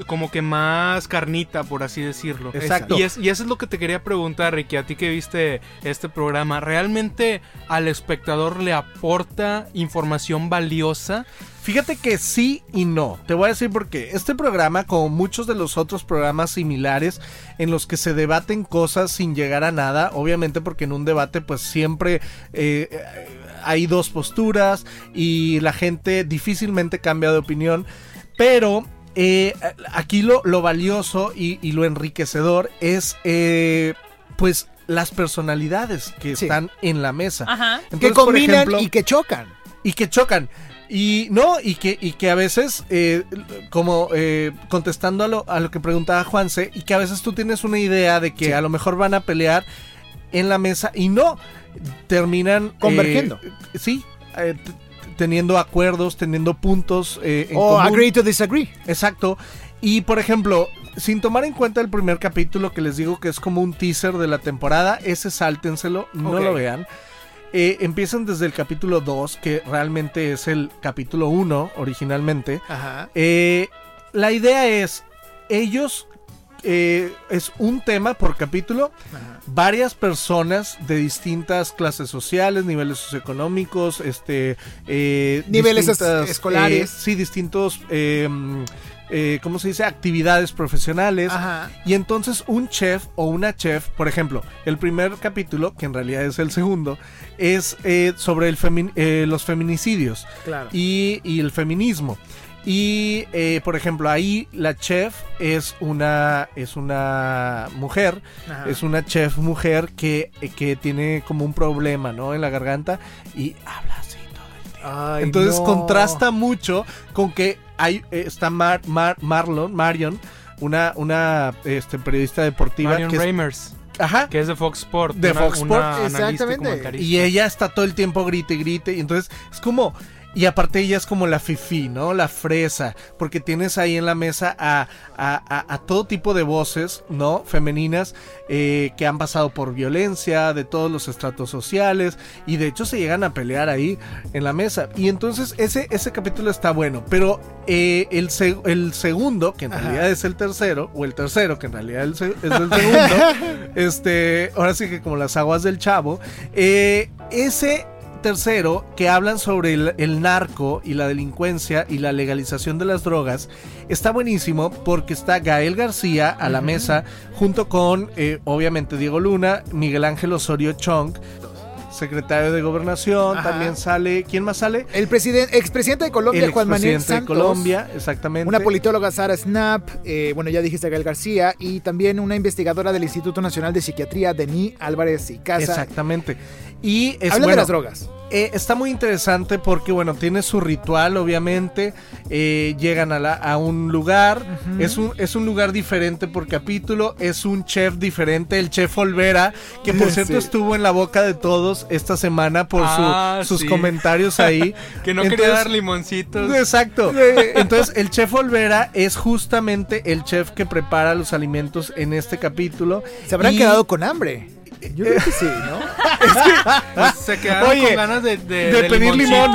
como que más carnita, por así decirlo. Exacto. Y, es, y eso es lo que te quería preguntar, Ricky, a ti que viste este programa, ¿realmente al espectador le aporta información valiosa? Fíjate que sí y no. Te voy a decir por qué. Este programa, como muchos de los otros programas similares en los que se debaten cosas sin llegar a nada, obviamente porque en un debate pues siempre eh, hay dos posturas y la gente difícilmente cambia de opinión, pero... eh, aquí lo, lo valioso y, y lo enriquecedor es eh, pues las personalidades que Sí. están en la mesa. Ajá. que por combinan ejemplo- y que chocan. y que chocan. Y no, y que, y que a veces, eh, como eh, contestando a lo, a lo que preguntaba Juanse, y que a veces tú tienes una idea de que Sí. a lo mejor van a pelear en la mesa y no, terminan... eh, Convergiendo. sí, eh, t- teniendo acuerdos, teniendo puntos eh, en O común. agree to disagree. Exacto. Y por ejemplo, sin tomar en cuenta el primer capítulo que les digo que es como un teaser de la temporada, ese sáltenselo, no lo vean. Eh, empiezan desde el capítulo 2, que realmente es el capítulo 1 originalmente. Ajá. Eh, la idea es, ellos, eh, es un tema por capítulo, Ajá. varias personas de distintas clases sociales, niveles socioeconómicos, este, eh, Niveles escolares. eh, sí, distintos, eh, ¿cómo se dice? Actividades profesionales. Ajá. Y entonces un chef o una chef, por ejemplo, el primer capítulo, que en realidad es el segundo, es eh, sobre el femi- eh, los feminicidios Claro. y, y el feminismo. Y eh, por ejemplo, ahí la chef es una, es una mujer, Ajá. es una chef mujer que, que tiene como un problema, ¿no? En la garganta y habla así todo el tiempo. Ay, Entonces no. contrasta mucho con que hay, eh, está Mar- Mar- Marlon, Marion, una, una este, periodista deportiva Marion que Reimers, ajá, que es de Fox Sport. De Fox Sport, y exactamente. y ella está todo el tiempo grite, grite. Y entonces es como. Y aparte ella es como la fifi, ¿no? La fresa. Porque tienes ahí en la mesa a, a- a- a todo tipo de voces, ¿no? Femeninas eh, que han pasado por violencia, de todos los estratos sociales. Y de hecho se llegan a pelear ahí en la mesa. Y entonces ese, ese capítulo está bueno. Pero eh, el, el segundo, que en Ajá. realidad es el tercero, o el tercero, que en realidad es el segundo, este, ahora sí que como las aguas del chavo, eh, ese tercero que hablan sobre el, el narco y la delincuencia y la legalización de las drogas está buenísimo porque está Gael García a la mesa junto con eh, obviamente Diego Luna, Miguel Ángel Osorio Chong, secretario de gobernación, Ajá. también sale, ¿quién más sale? El presidente, expresidente de Colombia, el Juan Manuel expresidente de Santos. Colombia, exactamente. Una politóloga Sara Snap, eh, bueno, ya dijiste Gael García, y también una investigadora del Instituto Nacional de Psiquiatría, Denis Álvarez y Casa. Exactamente. Y es Hablan de bueno, las drogas. Eh, está muy interesante porque, bueno, tiene su ritual, obviamente. Eh, llegan a, la- a un lugar. es, un, es un lugar diferente por capítulo. Es un chef diferente, el chef Olvera, que por cierto estuvo en la boca de todos esta semana por su- Ah, sus sí. comentarios ahí. Que no quería dar limoncitos. Exacto. Entonces, el chef Olvera es justamente el chef que prepara los alimentos en este capítulo. Se habrán Y- quedado con hambre. Yo creo que sí, ¿no? Pues se quedaron Oye, con ganas de, de, de, de pedir limón.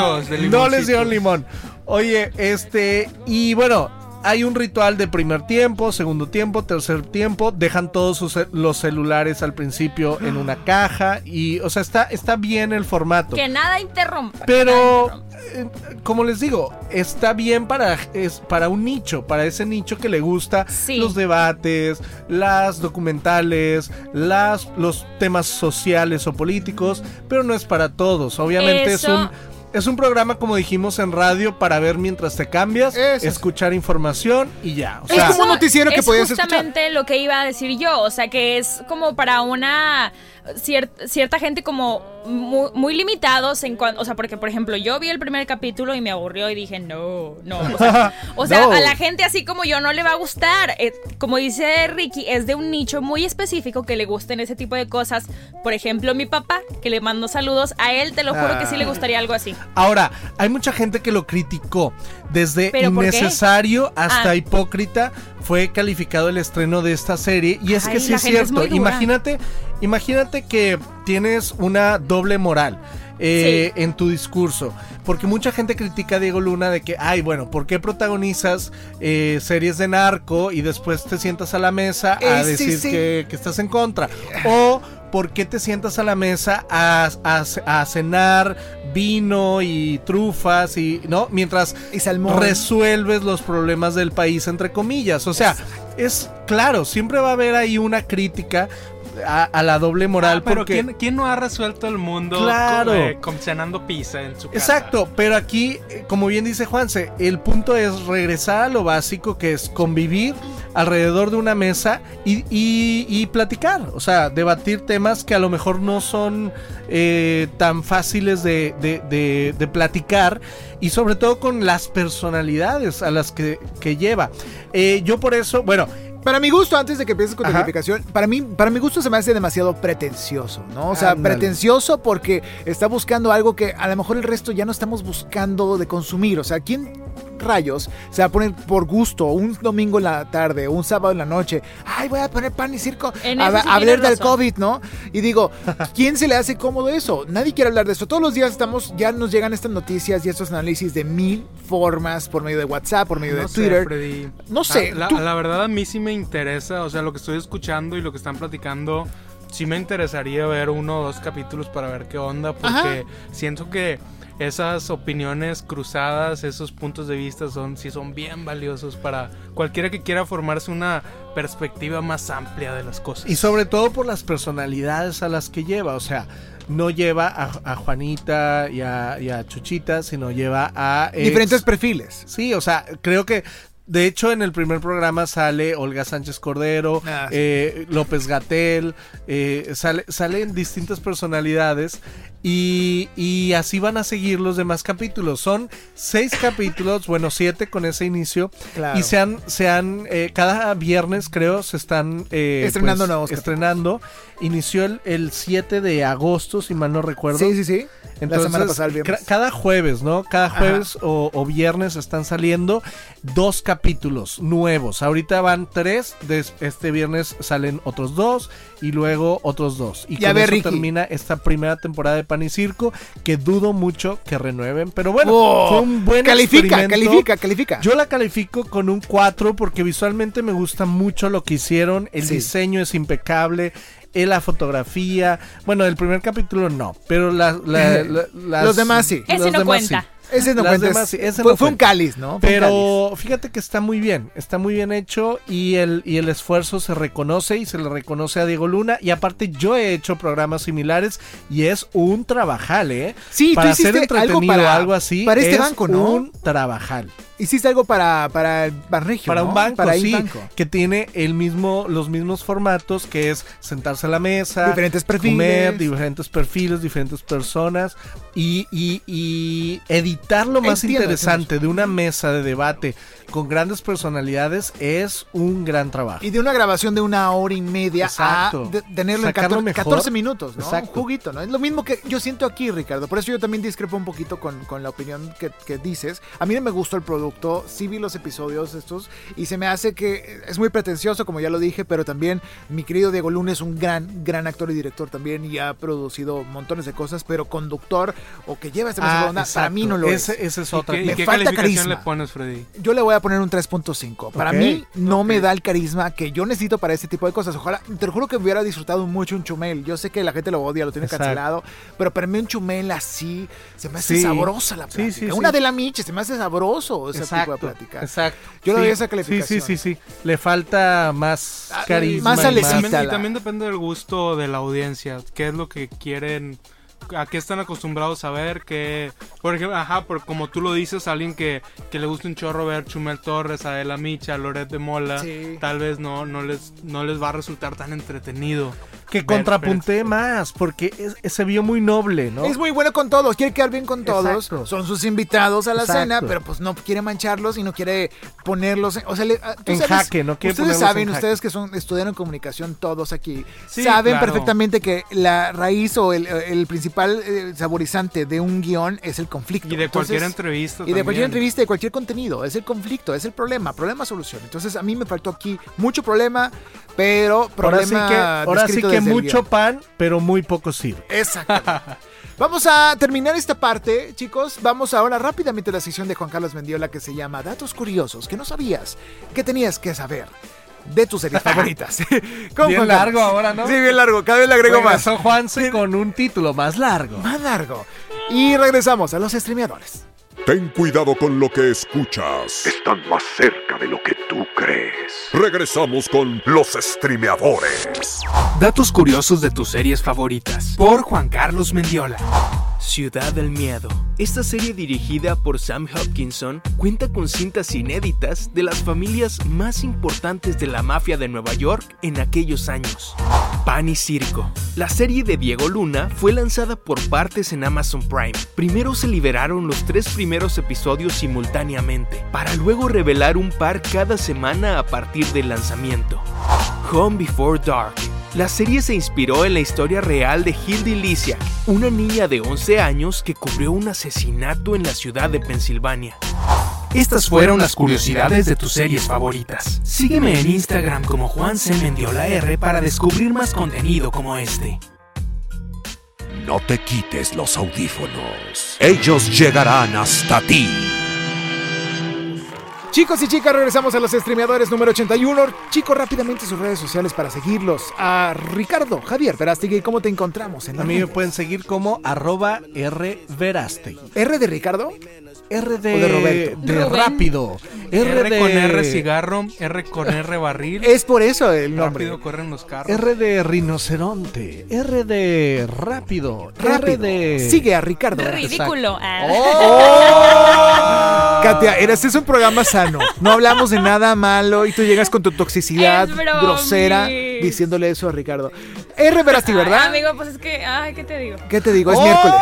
no les dieron limón. Oye, este, y bueno, hay un ritual de primer tiempo, segundo tiempo, tercer tiempo. Dejan todos sus los celulares al principio en una caja. Y, o sea, está, está bien el formato. Que nada interrumpa. nada Pero, interrumpa. eh, como les digo, está bien para, es para un nicho, para ese nicho que le gusta Sí. los debates, las documentales, las, los temas sociales o políticos, pero no es para todos. Obviamente es un... Es un programa, como dijimos en radio, para ver mientras te cambias, Eso. escuchar información y ya. O Es sea, como un noticiero que es podías escuchar. justamente lo que iba a decir yo, o sea que es como para una cier- cierta gente como muy, muy limitados en cuanto, o sea, porque por ejemplo yo vi el primer capítulo y me aburrió y dije no, no, o sea, o sea, No. a la gente así como yo no le va a gustar, Eh, como dice Ricky, es de un nicho muy específico que le gusten ese tipo de cosas, por ejemplo mi papá, que le mando saludos, a él te lo juro que sí le Ah. gustaría algo así. Ahora, hay mucha gente que lo criticó. Desde innecesario hasta Ah. hipócrita fue calificado el estreno de esta serie. Y es Ay, que sí es cierto. imagínate, imagínate que tienes una doble moral. eh, en tu discurso, porque mucha gente critica a Diego Luna de que, ay, bueno, ¿por qué protagonizas eh, series de narco y después te sientas a la mesa a Eh, sí, decir sí. que, que estás en contra? O ¿por qué te sientas a la mesa a, a- a cenar vino y trufas y no? Mientras Y resuelves los problemas del país, entre comillas. O sea, es claro, siempre va a haber ahí una crítica a, a la doble moral Ah, pero porque... ¿quién, quién no ha resuelto el mundo Claro. eh, cenando pizza en su casa? Exacto, pero aquí, eh, como bien dice Juanse, el punto es regresar a lo básico que es convivir alrededor de una mesa y, y- y platicar, o sea, debatir temas que a lo mejor no son eh, tan fáciles de, de- de- de platicar y sobre todo con las personalidades a las que, que lleva. Eh, yo por eso, bueno, Para mi gusto, antes de que empieces con tu calificación, para mí, para mi gusto se me hace demasiado pretencioso, ¿no? O sea, Ándale. pretencioso porque está buscando algo que a lo mejor el resto ya no estamos buscando de consumir. O sea, ¿quién rayos se va a poner por gusto un domingo en la tarde o un sábado en la noche? Ay, voy a poner pan y circo En a, a hablar del. COVID, ¿no? Y digo, ¿quién se le hace cómodo eso? Nadie quiere hablar de eso. Todos los días estamos, ya nos llegan estas noticias y estos análisis de mil formas por medio de WhatsApp, por medio de sé, Twitter. Freddy. No sé, Ah, La, tú- la verdad a mí sí me interesa, o sea, lo que estoy escuchando y lo que están platicando, sí me interesaría ver uno o dos capítulos para ver qué onda, porque siento que esas opiniones cruzadas, esos puntos de vista son sí son bien valiosos para cualquiera que quiera formarse una perspectiva más amplia de las cosas. Y sobre todo por las personalidades a las que lleva. O sea, no lleva a, a Juanita y a, y a Chuchita, sino lleva a... ex- diferentes perfiles. Sí, o sea, creo que... De hecho, en el primer programa sale Olga Sánchez Cordero, Ah, sí. eh, López Gatel, eh, sale, salen distintas personalidades y, y así van a seguir los demás capítulos. Son seis capítulos, bueno, siete con ese inicio. Claro. Y se han, se han eh, cada viernes creo se están eh, Estrenando pues, nuevos estrenando. Inició el, el 7 de agosto, si mal no recuerdo. Sí, sí, sí. Entonces, la semana pasada, el viernes. cada jueves, ¿no? Cada jueves o, o viernes están saliendo dos capítulos nuevos. Ahorita van tres, des- este viernes salen otros dos y luego otros dos. Y Ya con eso Ricky. termina esta primera temporada de Pan y Circo, que dudo mucho que renueven. Pero bueno, Oh, fue un buen califica, califica, califica. Yo la califico con un 4 porque visualmente me gusta mucho lo que hicieron. El Sí. diseño es impecable. eh, La fotografía. Bueno, el primer capítulo no. Pero la- la- la- las- Los demás sí. los Ese no demás cuenta. sí. Ese no cuenta. demás ese fue, no fue un cáliz, ¿no? Fue un cáliz. Pero fíjate que está muy bien, está muy bien hecho y el, y el esfuerzo se reconoce y se le reconoce a Diego Luna. Y aparte yo he hecho programas similares y es un trabajal, ¿eh? Sí, tú para ser algo entretenido para- algo así. para este es banco, ¿no? Un trabajal. Hiciste algo para, para el Banregio, Para ¿no? un banco, para sí, banco. que tiene el mismo, los mismos formatos, que es sentarse a la mesa, Diferentes perfiles. comer, diferentes perfiles, diferentes personas, y, y- y editar lo más Entiendo, interesante de una mesa de debate con grandes personalidades es un gran trabajo. Y de una grabación de una hora y media Exacto. a de- tenerlo en Sacarlo 14, mejor. 14 minutos, ¿no? Exacto. Un juguito, ¿no? Es lo mismo que yo siento aquí, Ricardo. Por eso yo también discrepo un poquito con, con la opinión que, que dices. A mí no me gustó el producto, sí vi los episodios estos y se me hace que es muy pretencioso, como ya lo dije, pero también mi querido Diego Luna es un gran, gran actor y director también y ha producido montones de cosas, pero conductor o que lleva esta Ah, redonda, para mí no lo es. Esa es ¿Y otra. qué, y Me qué falta calificación carisma. le pones, Freddy? Yo le voy a a poner un 3.5. Para mí no me da el carisma que yo necesito para este tipo de cosas. Ojalá, te lo juro que hubiera disfrutado mucho un chumel. Yo sé que la gente lo odia, lo tiene Exacto. cancelado, pero para mí un chumel así se me hace Sí. sabrosa la Sí, plática. sí, sí. Una de la miche se me hace sabroso ese tipo de Exacto, plática. exacto. Yo le Sí, doy esa Sí, calificación. sí, sí, sí. Le falta más Ah, carisma. más y. También, y también depende del gusto de la audiencia, qué es lo que quieren, a qué están acostumbrados a ver, que, por ejemplo, ajá, por, como tú lo dices, alguien que, que le gusta un chorro ver Chumel Torres, Adela Micha, Loret de Mola, Sí. tal vez no, no, les, no les va a resultar tan entretenido. Que ver- más, porque es- es- se vio muy noble, ¿no? Es muy bueno con todos, quiere quedar bien con todos. Exacto. Son sus invitados a la Exacto. cena, pero pues no quiere mancharlos y no quiere ponerlos en, o sea, le- ah, tú En jaque, no quiere Ustedes saben, en jaque. ustedes que son estudiaron comunicación todos aquí, Sí, saben claro. perfectamente que la raíz o el, el principal eh, saborizante de un guion es el conflicto. Y de cualquier Entonces, entrevista. y de cualquier entrevista, de cualquier contenido, es el conflicto, es el problema, problema-solución. Entonces a mí me faltó aquí mucho problema, pero ahora sí problema que, ahora sí que mucho pan, pero muy poco circo. Exactamente. Vamos a terminar esta parte, chicos. Vamos ahora rápidamente a la sección de Juan Carlos Mendiola que se llama Datos Curiosos que no sabías que tenías que saber de tus series favoritas. Con Bien Juan largo Carlos. ahora, ¿no? Sí, bien largo. Cada vez le agrego más. Regresó Juanse con un título más largo. Más largo. Y regresamos a los streameadores. Ten cuidado con lo que escuchas. Están más cerca de lo que tú crees. Regresamos con los streameadores. Datos curiosos de tus series favoritas. Por Juan Carlos Mendiola. Ciudad del Miedo. Esta serie dirigida por Sam Hopkinson cuenta con cintas inéditas de las familias más importantes de la mafia de Nueva York en aquellos años. Pan y Circo. La serie de Diego Luna fue lanzada por partes en Amazon Prime. Primero se liberaron los tres primeros episodios simultáneamente, para luego revelar un par cada semana a partir del lanzamiento. Home Before Dark. La serie se inspiró en la historia real de Hildy Lisiak, una niña de 11 años que cubrió un asesinato en la ciudad de Pensilvania. Estas fueron las curiosidades de tus series favoritas. Sígueme en Instagram como Juan C. Mendiola para descubrir más contenido como este. No te quites los audífonos. Ellos llegarán hasta ti. Chicos y chicas, regresamos a los streameadores número 81. Chicos, rápidamente sus redes sociales para seguirlos. A Ricardo, Javier Verástegui, ¿cómo te encontramos? En A mí me pueden seguir como arroba rverastegui. ¿R de Ricardo? R de, O de Roberto. de Rubén. rápido. R, R de con R cigarro, R con R barril. Es por eso el nombre. Rápido corren los carros. R de rinoceronte. R de rápido. R Rápido. de. Sigue a Ricardo. Ridículo. Ah. ¡Oh! Katia, eres es un programa sano. No hablamos de nada malo y tú llegas con tu toxicidad grosera diciéndole eso a Ricardo. R Verástegui, Ay, ¿verdad? amigo, pues es que, ay, ¿qué te digo? ¿Qué te digo? Es ¡Oh! miércoles.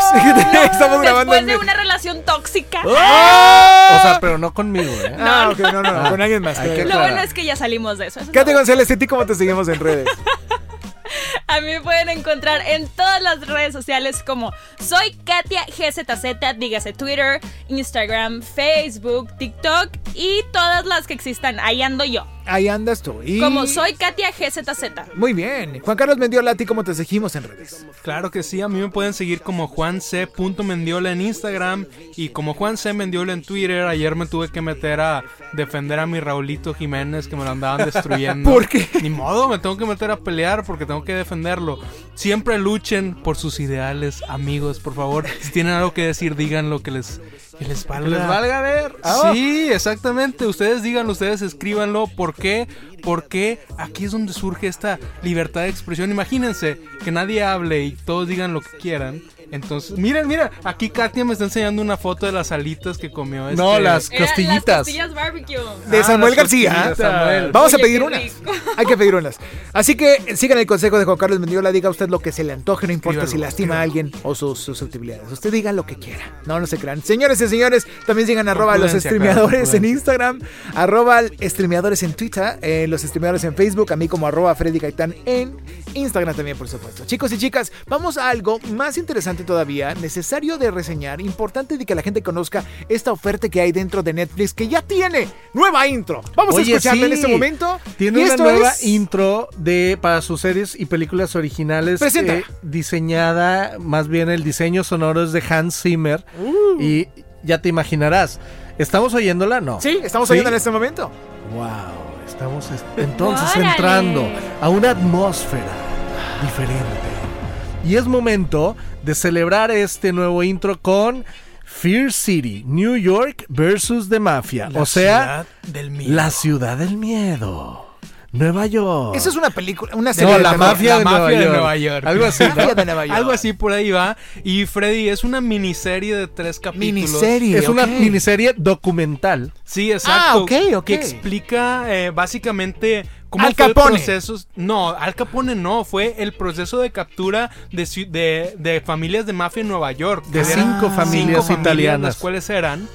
Estamos grabando Después de miércoles. una relación tóxica. O sea, pero no conmigo, ¿eh? Ah, ok, no, no, no, con alguien más. Lo aclarar. bueno es que ya salimos de eso. eso lo González, ¿y ti cómo te seguimos en redes? A mí me pueden encontrar en todas las redes sociales como soy Katia GZZ, dígase Twitter, Instagram, Facebook, TikTok y todas las que existan. Ahí ando yo. Ahí andas tú. Y... Como soy Katia GZZ. Muy bien. Juan Carlos Mendiola, ¿a ti cómo te seguimos en redes? Claro que sí, a mí me pueden seguir como Juan C. Mendiola en Instagram y como Juan C. Mendiola en Twitter. Ayer me tuve que meter a defender a mi Raulito Jiménez que me lo andaban destruyendo. ¿Por qué? Ni modo, me tengo que meter a pelear porque tengo que defenderlo. Siempre luchen por sus ideales, amigos, por favor. Si tienen algo que decir, digan lo que les, que les valga. Que les valga ver. Ah, Sí, exactamente. Ustedes díganlo, ustedes escríbanlo. ¿Por qué? Porque aquí es donde surge esta libertad de expresión. Imagínense que nadie hable y todos digan lo que quieran. Entonces, miren, mira, aquí Katia me está enseñando una foto de las alitas que comió. No, este- las costillitas. Las costillas barbecue. De Ah, Samuel las García. Samuel. Vamos a pedir unas. rico. Hay que pedir unas. Así que sigan el consejo de Juan Carlos Mendiola. Diga usted lo que se le antoje, no importa Escríbalo, si lastima a alguien o sus susceptibilidades. Usted diga lo que quiera. No, no se crean. Señores y señores, también sigan arroba los streameadores claro, en Instagram, arroba streameadores en Twitter, eh, los streameadores en Facebook, a mí como arroba Freddy Gaitán en Instagram también, por supuesto. Chicos y chicas, vamos a algo más interesante todavía, necesario de reseñar, importante de que la gente conozca esta oferta que hay dentro de Netflix, que ya tiene nueva intro. Vamos a escucharla en este momento. Tiene Y una nueva es- intro de para sus series y películas originales. Presenta. eh, diseñada, más bien el diseño sonoro es de Hans Zimmer. Y ya te imaginarás. ¿Estamos oyéndola? No. Sí, estamos ¿Sí? oyendo en este momento. Wow, estamos est- entonces Órale. entrando a una atmósfera diferente. Y es momento de celebrar este nuevo intro con Fear City, New York versus The Mafia. La o sea, ciudad del miedo. la ciudad del miedo. Nueva York. Esa es una película, una serie no, de la mafia, La de, mafia Nueva de York. Nueva York. Algo así, ¿no? Mafia de Nueva York. Algo así por ahí va. Y Freddy es una miniserie de tres capítulos. Miniserie. Es una miniserie documental. Sí, exacto. Ah, ok, ok. Que explica eh, básicamente cómo Al fue el Capone. proceso. No, Al Capone no. Fue el proceso de captura de, de, de familias de mafia en Nueva York. De cinco familias italianas. Las cuales eran.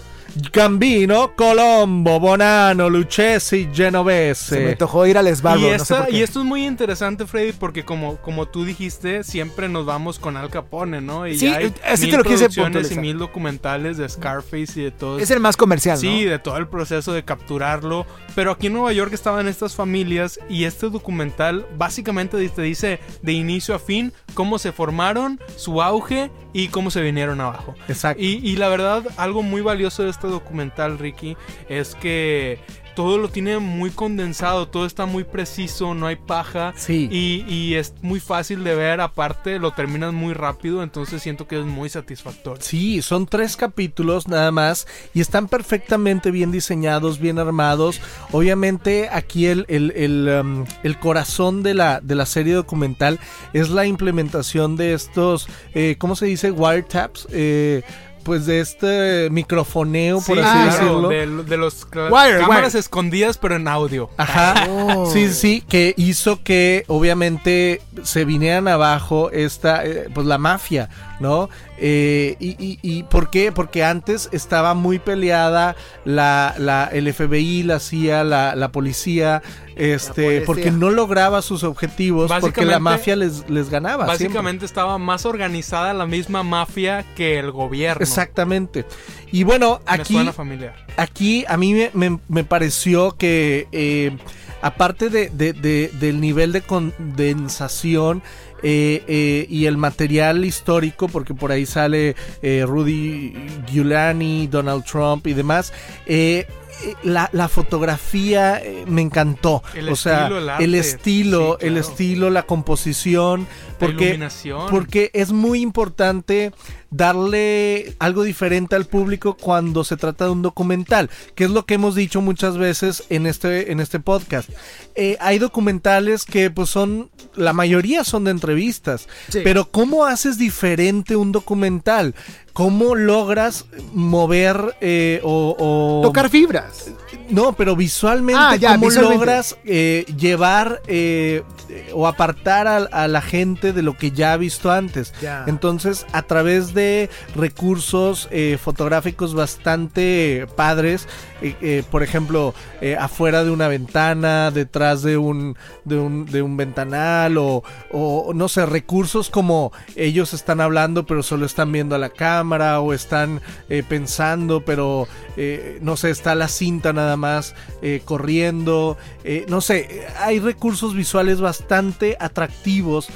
Gambino, Colombo, Bonano, Lucchesi, Se me Genovese. antojó ir al Sbarro, y, no sé esto es muy interesante, Freddy, porque como, como tú dijiste, siempre nos vamos con Al Capone, ¿no? Y Sí, ya hay así mil te lo quise y mil documentales de Scarface y de todo Es el más comercial, Sí, ¿no? de todo el proceso de capturarlo. Pero aquí en Nueva York estaban estas familias y este documental básicamente te dice de inicio a fin cómo se formaron, su auge y cómo se vinieron abajo. Exacto. Y, y la verdad, algo muy valioso de este documental, Ricky, es que todo lo tiene muy condensado, todo está muy preciso, no hay paja. Sí. Y, y es muy fácil de ver, aparte lo terminas muy rápido, entonces siento que es muy satisfactorio. Sí, son tres capítulos nada más y están perfectamente bien diseñados, bien armados. Obviamente aquí el, el, el, um, el corazón de la, de la serie documental es la implementación de estos, eh, ¿cómo se dice? Wiretaps. Eh, pues de este microfoneo, por Sí, así Ah, decirlo. De, de los Wire, cámaras wire. escondidas, pero en audio. Ajá. Oh. Sí, sí, que hizo que obviamente se vinieran abajo esta, eh, pues la mafia, ¿no? Eh, y, y, y ¿por qué? Porque antes estaba muy peleada la, la, el FBI, la CIA, la, la policía, este, policía. porque no lograba sus objetivos, porque la mafia les, les ganaba. siempre. Básicamente estaba más organizada la misma mafia que el gobierno. Exactamente. Y bueno, aquí aquí a mí me, me- me pareció que eh, aparte de, de- de- del nivel de condensación eh, eh, y el material histórico, porque por ahí sale eh, Rudy Giuliani, Donald Trump y demás, eh, la, la fotografía eh, me encantó. El o sea, estilo, el arte, el estilo, sí, el estilo, la composición, La porque iluminación. porque es muy importante darle algo diferente al público cuando se trata de un documental, que es lo que hemos dicho muchas veces en este, en este podcast. Eh, hay documentales que pues son, la mayoría son de entrevistas, Sí. pero ¿cómo haces diferente un documental? ¿Cómo logras mover eh, o, o- Tocar fibras. no, pero visualmente, Ah, ya, ¿cómo visualmente. logras eh, llevar eh, o apartar a, a la gente de lo que ya ha visto antes? Ya. Entonces, a través de recursos eh, fotográficos bastante padres, eh, eh, por ejemplo, afuera de una ventana, detrás de un, de un, de un ventanal, o, o no sé, recursos como ellos están hablando, pero solo están viendo a la cámara, o están eh, pensando, pero eh, no sé, está la cinta nada más eh, corriendo, no sé, hay recursos visuales bastante atractivos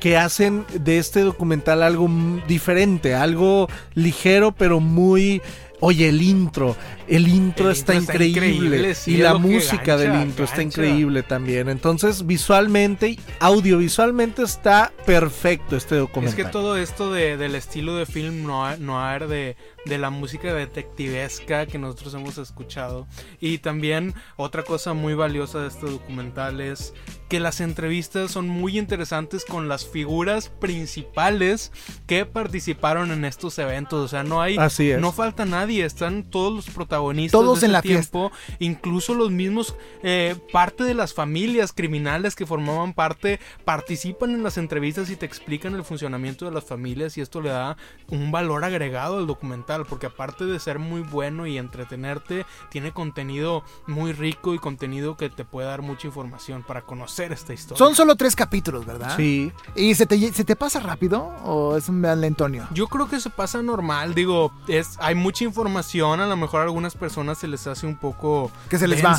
que hacen de este documental algo diferente, algo ligero pero muy... Oye, el intro, el intro El está, intro está increíble, sí, y es la música del gancha, intro está increíble también. Entonces, visualmente, y audiovisualmente está perfecto este Es documental. que todo esto de- del estilo de film noir, noir de, de la música detectivesca que nosotros hemos escuchado. Y también otra cosa muy valiosa de este documental es que las entrevistas son muy interesantes con las figuras principales que participaron en estos eventos. O sea, no hay, Así es. no falta nadie, están todos los protagonistas Todos de en la fiesta. tiempo, incluso los mismos eh, parte de las familias criminales que formaban parte participan en las entrevistas y te explican el funcionamiento de las familias y esto le da un valor agregado al documental porque aparte de ser muy bueno y entretenerte tiene contenido muy rico y contenido que te puede dar mucha información para conocer esta historia. Son solo tres capítulos, ¿verdad? Sí. ¿Y se te, se te pasa rápido o es un lentonio? Yo creo que se pasa normal, digo, es hay mucha información, a lo mejor a algunas personas se les hace un poco Que se les va.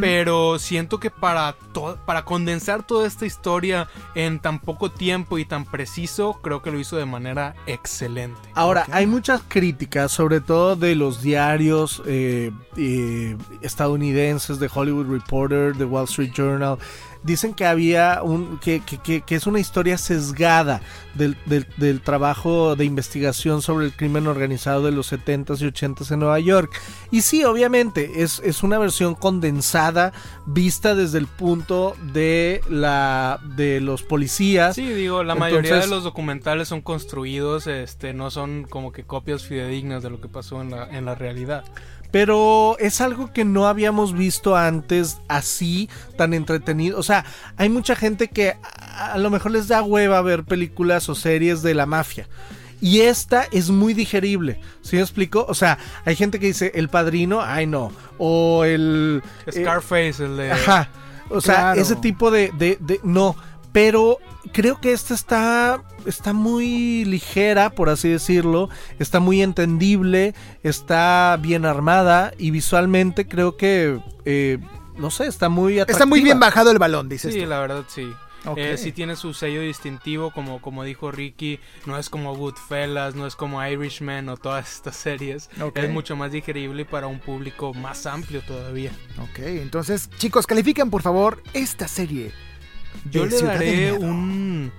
pero siento que para to- para condensar toda esta historia en tan poco tiempo y tan preciso, creo que lo hizo de manera excelente. Ahora, hay muchas sobre todo de los diarios eh, eh, estadounidenses, de Hollywood Reporter, de Wall Street Journal. Dicen que había un. que, que- que- que es una historia sesgada del, del- del trabajo de investigación sobre el crimen organizado de los 70s y 80s en Nueva York. Y sí, obviamente, es, es una versión condensada, vista desde el punto de la. de los policías. Sí, digo, la mayoría de los documentales son construidos, este, no son como que copias fidedignas de lo que pasó en la, en la realidad. Pero es algo que no habíamos visto antes así, tan entretenido. O sea, hay mucha gente que a, a lo mejor les da hueva ver películas o series de la mafia. Y esta es muy digerible. ¿Sí me explico? O sea, hay gente que dice El Padrino, ay no. O el... eh, Scarface, el de... Ajá. O sea, Claro. ese tipo de, de, de- No. Pero creo que esta está. Está muy ligera, por así decirlo. Está muy entendible. Está bien armada. Y visualmente creo que. eh, no sé, está muy atractiva. Está muy bien bajado el balón, dices Sí, tú. la verdad sí. Eh, sí tiene su sello distintivo, como, como dijo Ricky, no es como Goodfellas, no es como Irishman o todas estas series. Es mucho más digerible para un público más amplio todavía. Ok, entonces, chicos, califican por favor esta serie. Yo le daré un,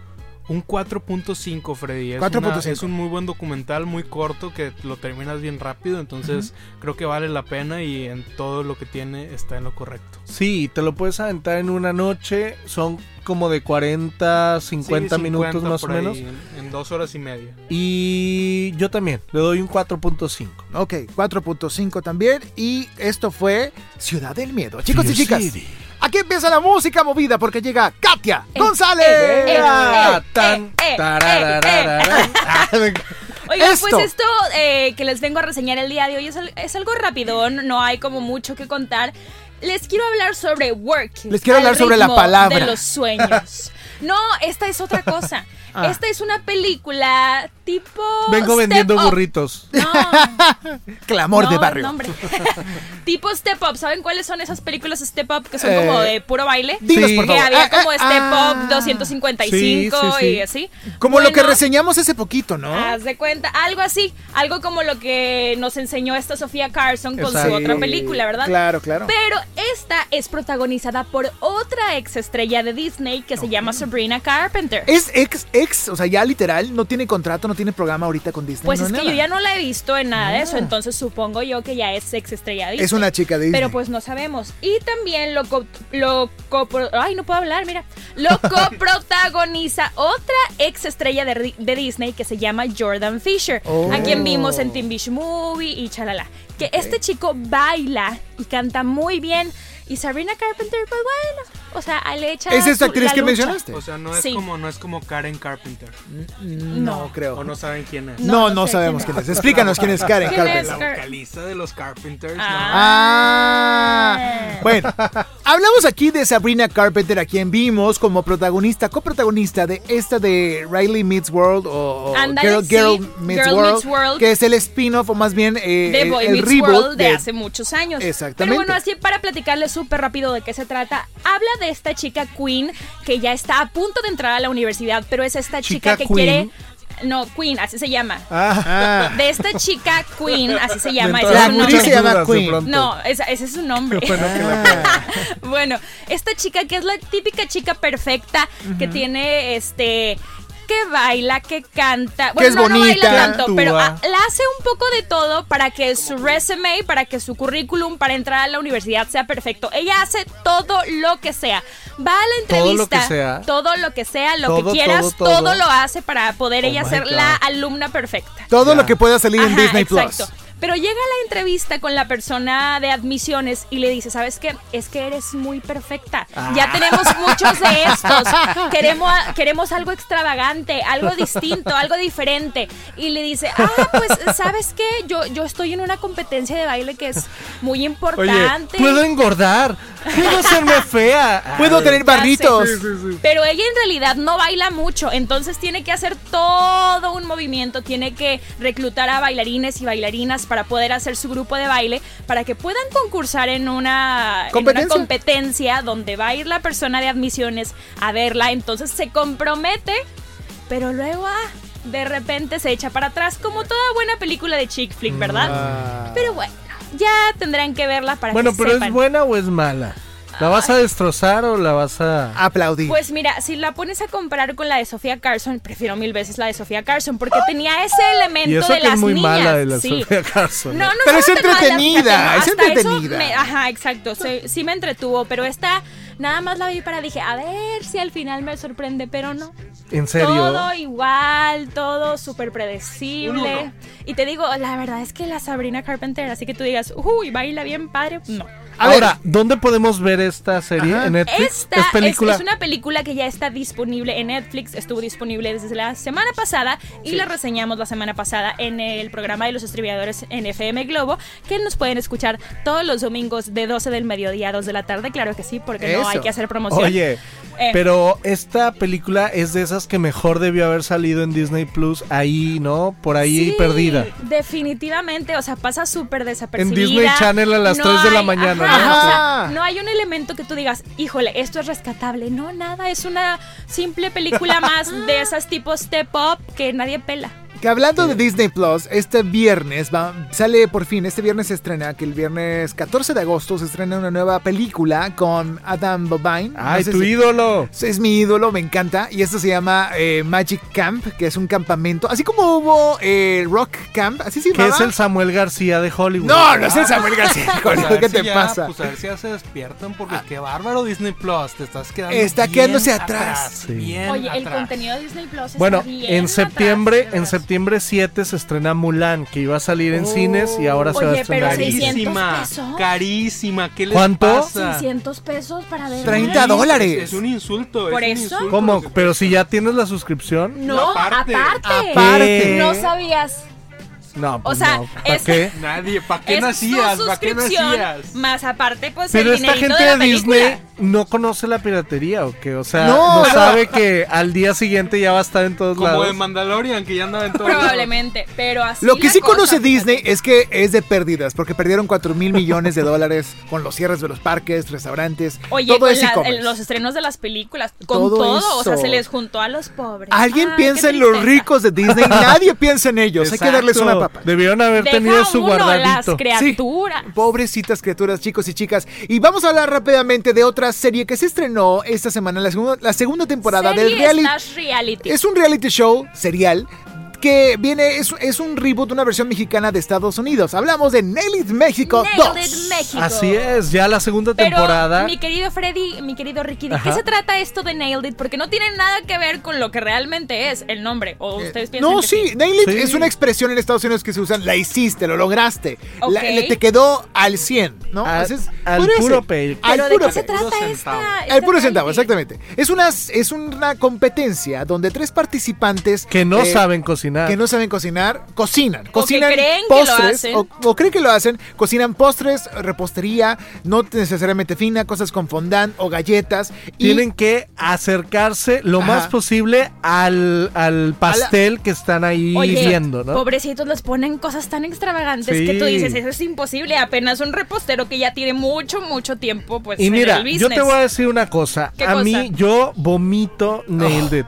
un 4.5, Freddy. Es, 4.5. una- es un muy buen documental, muy corto, que lo terminas bien rápido, entonces creo que vale la pena y en todo lo que tiene está en lo correcto. Sí, te lo puedes aventar en una noche. Son como de 40, 50, Sí, minutos 50 más o menos. En, en dos horas y media. Y yo también. Le doy un 4.5. Ok, 4.5 también. Y esto fue Ciudad del Miedo. Chicos y Fear chicas, City. Aquí empieza la música movida porque llega Katia Eh, González. eh, Ah, eh, tan, eh, eh. Oigan, Esto. pues esto eh, que les vengo a reseñar el día de hoy es, es algo rapidón, no hay como mucho que contar. Les quiero hablar sobre Work. Les quiero hablar sobre la palabra. De los sueños. No, esta es otra cosa. Ah. Esta es una película tipo. Vengo Step vendiendo Up. burritos. No, Clamor de barrio. no, tipo Step Up. ¿Saben cuáles son esas películas Step Up que son Eh, como de puro baile? Dinos, Sí. por Que favor. había Ah, como ah, Step ah. Up 255 Sí, sí, sí. y así. Como lo que reseñamos hace poquito, ¿no? Haz de cuenta, algo así, algo como lo que nos enseñó esta Sofía Carson con Exacto. su otra película, ¿verdad? Claro, claro. Pero esta es protagonizada por otra ex estrella de Disney que se llama Sabrina Carpenter. Es ex, ex, o sea, ya literal, no tiene contrato, no tiene programa ahorita con Disney. pues no es que nada. yo ya no la he visto en nada de eso, Ah. entonces supongo yo que ya es ex estrella de Disney. Es una chica de Disney. Pero pues no sabemos. Y también lo, co- lo copro- ay, no puedo hablar, mira. Lo coprotagoniza otra ex estrella de, Disney que se llama Jordan Fisher, Oh. a quien vimos en Teen Beach Movie y chalala. Que este chico baila y canta muy bien. Y Sabrina Carpenter, pues bueno, o sea, le echa ¿Es esta su- actriz la que lucha. mencionaste? O sea, no es, Sí. como, no es como Karen Carpenter. no, No. creo. O no saben quién es. No, No, no, sé sabemos quién quién es. Explícanos quién es Karen ¿Quién Carpenter. es? La Car- vocalista de los Carpenters. ¿no? Ah, bueno, hablamos aquí de Sabrina Carpenter, a quien vimos como protagonista, coprotagonista de esta de Riley Meets World o, Girl, sí, Girl Meets, Girl World, Meets World. que es el spin-off o más bien eh, de el, Boy el Meets World de, hace muchos años. Exactamente. Pero bueno, así para platicarles súper rápido de qué se trata, habla de esta chica Queen que ya está a punto de entrar a la universidad, pero es esta chica, Chica que Queen. quiere... No, Queen, así se llama. Ah, De esta chica Queen, así se llama. Me ese La es entraron su actriz nombre. se llama Queen. No, esa- ese es su nombre. Bueno, la- Bueno, esta chica que es la típica chica perfecta que tiene este que baila, que canta, bueno, es no, baila tanto, Actúa. pero la hace un poco de todo para que su resume, para que su currículum para entrar a la universidad sea perfecto. Ella hace todo lo que sea. Va a la Todo lo entrevista, que sea. todo lo que sea, lo Todo, que quieras, todo, todo. todo lo hace para poder Oh ella ser God. la alumna perfecta. Todo Ya. lo que pueda salir en Disney Plus. Pero llega la entrevista con la persona de admisiones y le dice, ¿sabes qué? Es que eres muy perfecta. Ya tenemos muchos de estos. Queremos, queremos algo extravagante, algo distinto, algo diferente. Y le dice, ah, pues, ¿sabes qué? Yo, yo estoy en una competencia de baile que es muy Oye, importante. puedo engordar, puedo hacerme fea. Puedo tener barritos. Pero ella en realidad no baila mucho, entonces tiene que hacer todo un movimiento, tiene que reclutar a bailarines y bailarinas para poder hacer su grupo de baile, para que puedan concursar en una en una ¿Competencia? donde va a ir la persona de admisiones a verla, entonces se compromete, pero luego ah, de repente se echa para atrás como toda buena película de chick flick, ¿verdad? Ah. Pero bueno, ya tendrán que verla para Bueno, que pero. ¿es buena o es mala? ¿La vas a destrozar o la vas a...? Aplaudí. Pues mira, si la pones a comparar con la de Sofía Carson, prefiero mil veces la de Sofía Carson porque tenía ese elemento Y eso de que es las muy niñas. mala de la sí. Sofía Carson. No, no Pero es mala, entretenida, no, es hasta eso entretenida. me- ajá, exacto. se- sí me entretuvo, pero esta nada más la vi para dije, a ver si al final me sorprende, pero no. ¿En serio? Todo igual, todo súper predecible. Y te digo, la verdad es que la Sabrina Carpenter, así que tú digas, uy, baila bien padre, no. A ver. Ahora, ¿dónde podemos ver esta serie? Ajá. ¿En Netflix? Esta ¿Es es, película? es una película que ya está disponible en Netflix, estuvo disponible desde la semana pasada y la reseñamos la semana pasada en el programa de los estribilladores en FM Globo, que nos pueden escuchar todos los domingos de 12 del mediodía a 2 de la tarde, claro que sí, porque no hay que hacer promoción. Oye, Eh. pero esta película es de esas que mejor debió haber salido en Disney Plus, ahí, ¿no? Por ahí Sí, perdida. Definitivamente, o sea, pasa súper En desapercibida. Disney Channel a las 3 de la mañana, ajá, ¿no? o sea, Ajá. no hay un elemento que tú digas, híjole, esto es rescatable. No, nada, es una simple película más de esas tipos step up que nadie pela. Que hablando de Disney Plus, este viernes va- sale por fin, este viernes se estrena, que el viernes 14 de agosto se estrena una nueva película con Adam Bobine. ¡Ay, No sé tu si- ídolo! Es mi ídolo, me encanta. Y esto se llama eh, Magic Camp, que es un campamento. Así como hubo eh, Rock Camp, así se Que es el Samuel García de Hollywood. No, no es el Samuel García. A ver ¿Qué si te ya- pasa? Pues a ver si ya se despiertan porque qué bárbaro Disney Plus, te estás quedando Está bien quedándose atrás. Sí. bien Oye, el atrás. contenido de Disney Plus está Bueno, bien en atrás, septiembre, de en veras. Septiembre 7 se estrena Mulan, que iba a salir en cines y ahora se va a Oye, pero estrenar. seis- Carísima, 600 pesos. carísima, ¿qué les ¿Cuánto? pasa? 600 pesos para ver. 30 Sí, dólares. Es, un insulto. ¿Por es un eso? insulto ¿Cómo? Pero si ya tienes la suscripción. No, Aparte. aparte. Aparte. No sabías. No, pues sea, no. ¿Para es- qué? Nadie, ¿para qué es nacías? ¿Para qué nacías? más aparte, pues Pero el esta gente de película. Disney no conoce la piratería o qué? O sea, No, no, no. sabe que al día siguiente ya va a estar en todos Como lados. de Mandalorian, que ya andaba en todo lado. Probablemente, pero así Lo que la sí cosa, conoce. Disney es que es de pérdidas, porque perdieron 4 mil millones de dólares con los cierres de los parques, restaurantes, Oye, todo con es la- e-commerce. el- los estrenos de las películas, con Todo todo, o sea, se les juntó a los pobres. Alguien Ay, piensa en los ricos de Disney, nadie piensa en ellos, hay que darles una papa. Debieron haber Deja tenido su uno, las guardadito. criaturas. Pobrecitas criaturas, chicos y chicas. Y vamos a hablar rápidamente de otra serie que se estrenó esta semana, la segunda, la segunda temporada del reality. Es un reality show serial que viene, es, es un reboot, una versión mexicana de Estados Unidos. Hablamos de Nail It México Nailed 2. It México. Así es, ya la segunda Pero, temporada. mi querido Freddy, mi querido Ricky, ¿de Ajá. qué se trata esto de Nailed It? Porque no tiene nada que ver con lo que realmente es el nombre. ¿O ustedes piensan No, que sí, Nail It Sí. es una expresión en Estados Unidos que se usa, la hiciste, lo lograste, la- le- te quedó al 100, ¿no? Al- Ese es- al puro pay. Al ¿Pero de puro qué se trata Puro esta, Al puro centavo, exactamente. Es una, es una competencia donde tres participantes que no eh, saben cocinar. Que no saben cocinar, cocinan. Cocinan creen que lo postres. hacen. O, o creen que lo hacen. Cocinan postres, repostería, no necesariamente fina, cosas con fondant o galletas. Y Tienen que acercarse lo Ajá. más posible al, al pastel que están ahí Oye, viendo, ¿no? pobrecitos, les ponen cosas tan extravagantes que tú dices, eso es imposible. Apenas un repostero que ya tiene mucho, mucho tiempo, pues, Y en mira, el yo te voy a decir una cosa. ¿Qué a cosa? mí, yo vomito Nailed It.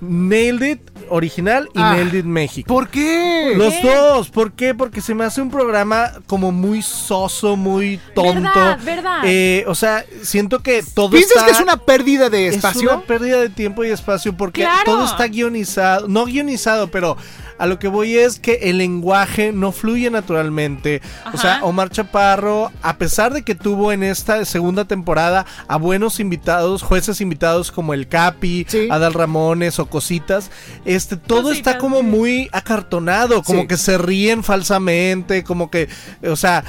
Nailed It original y Ah. Nailed It México. ¿Por qué? Los dos, ¿por qué? Porque se me hace un programa como muy soso, muy tonto. Verdad, verdad. Eh, o sea, siento que todo ¿Piensas está... que es una pérdida de es espacio? una pérdida de tiempo y espacio porque Claro. todo está guionizado, no guionizado, pero a lo que voy es que el lenguaje no fluye naturalmente. O sea. Omar Chaparro, a pesar de que tuvo en esta segunda temporada a buenos invitados, jueces invitados como el Capi, Sí. Adal Ramones o cositas, este todo Cositas, está como sí. muy acartonado, como Sí. que se ríen falsamente, como que, o sea,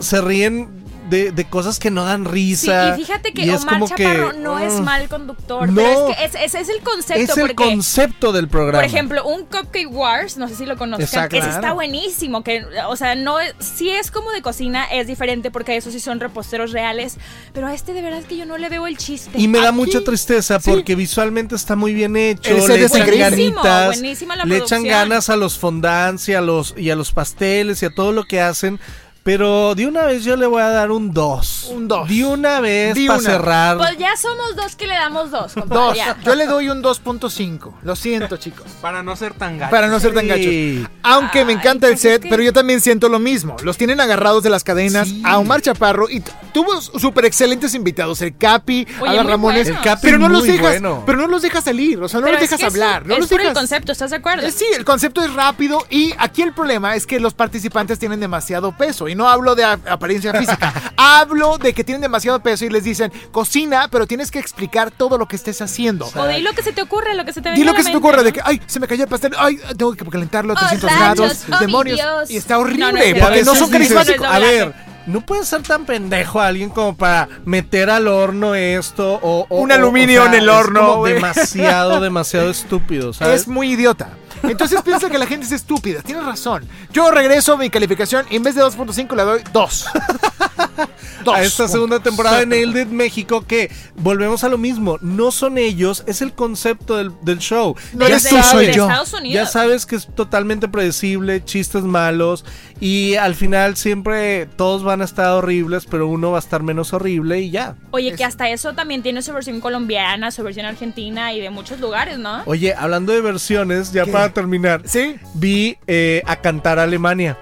se ríen de, de cosas que no dan Sí, risa. y fíjate que y es Omar como que, Chaparro no es mal conductor, No. pero es que es- ese es, el concepto. es el porque, concepto del programa. Por ejemplo, un Cupcake Wars, no sé si lo conozcan, Exacto. ese Claro. está buenísimo, que, o sea, no, es- si es como de cocina, es diferente porque esos sí son reposteros reales, pero a este de verdad que yo no le veo el chiste. Y me da Aquí- mucha tristeza sí. porque visualmente está muy bien hecho. Le es echan. Buenísimo, ganitas, buenísima la le echan ganas a los fondants y a los, y a los pasteles y a todo lo que hacen. Pero de una vez yo le voy a dar un 2. Un dos. De una vez para cerrar. Pues ya somos dos que le damos dos, compadre, Dos. ya. Yo le doy un 2.5. Lo siento, chicos. Para no ser tan gacho. Para no ser tan Sí. gachos. Aunque me encanta el pues es set, que- pero yo también siento lo mismo. Los tienen agarrados de las cadenas Sí. a Omar Chaparro y tuvo súper excelentes invitados. El Capi, Oye, Adal muy Ramones. El Capi pero no los muy dejas, bueno. pero no los dejas salir, o sea, no Pero los es dejas que es- hablar, no es los por el dejas. concepto, ¿estás de acuerdo? Eh, Sí, el concepto es rápido y aquí el problema es que los participantes tienen demasiado peso y no hablo de apariencia física, hablo de que tienen demasiado peso y les dicen cocina, pero tienes que explicar todo lo que estés haciendo. O di lo que se te ocurre, lo que se te venga Di lo que se te ¿no? de que, ay, se me cayó el pastel, ay, tengo que calentarlo a Oh, 300 rayos, grados, oh, demonios. Y está horrible, No, no es. Y porque no son carismáticos. A ver, no puede ser tan pendejo alguien como para meter al horno esto o, o- Un aluminio o sea, en el es horno, como demasiado, demasiado estúpido, ¿sabes? Es muy idiota. Entonces piensa que la gente es estúpida. Tienes razón. Yo regreso a mi calificación y en vez de 2.5 le doy 2. a esta segunda temporada de Nailed It México que volvemos a lo mismo, no son ellos, es el concepto del, del show. No Ya eres tú, sabes- soy de yo. Estados Unidos. Ya sabes que es totalmente predecible, chistes malos y al final siempre todos van a estar horribles, pero uno va a estar menos horrible y ya. Oye, que hasta eso también tiene su versión colombiana, su versión argentina y de muchos lugares, ¿no? Oye, hablando de versiones, ya ¿Qué? para terminar, ¿Sí? vi eh, a cantar Alemania.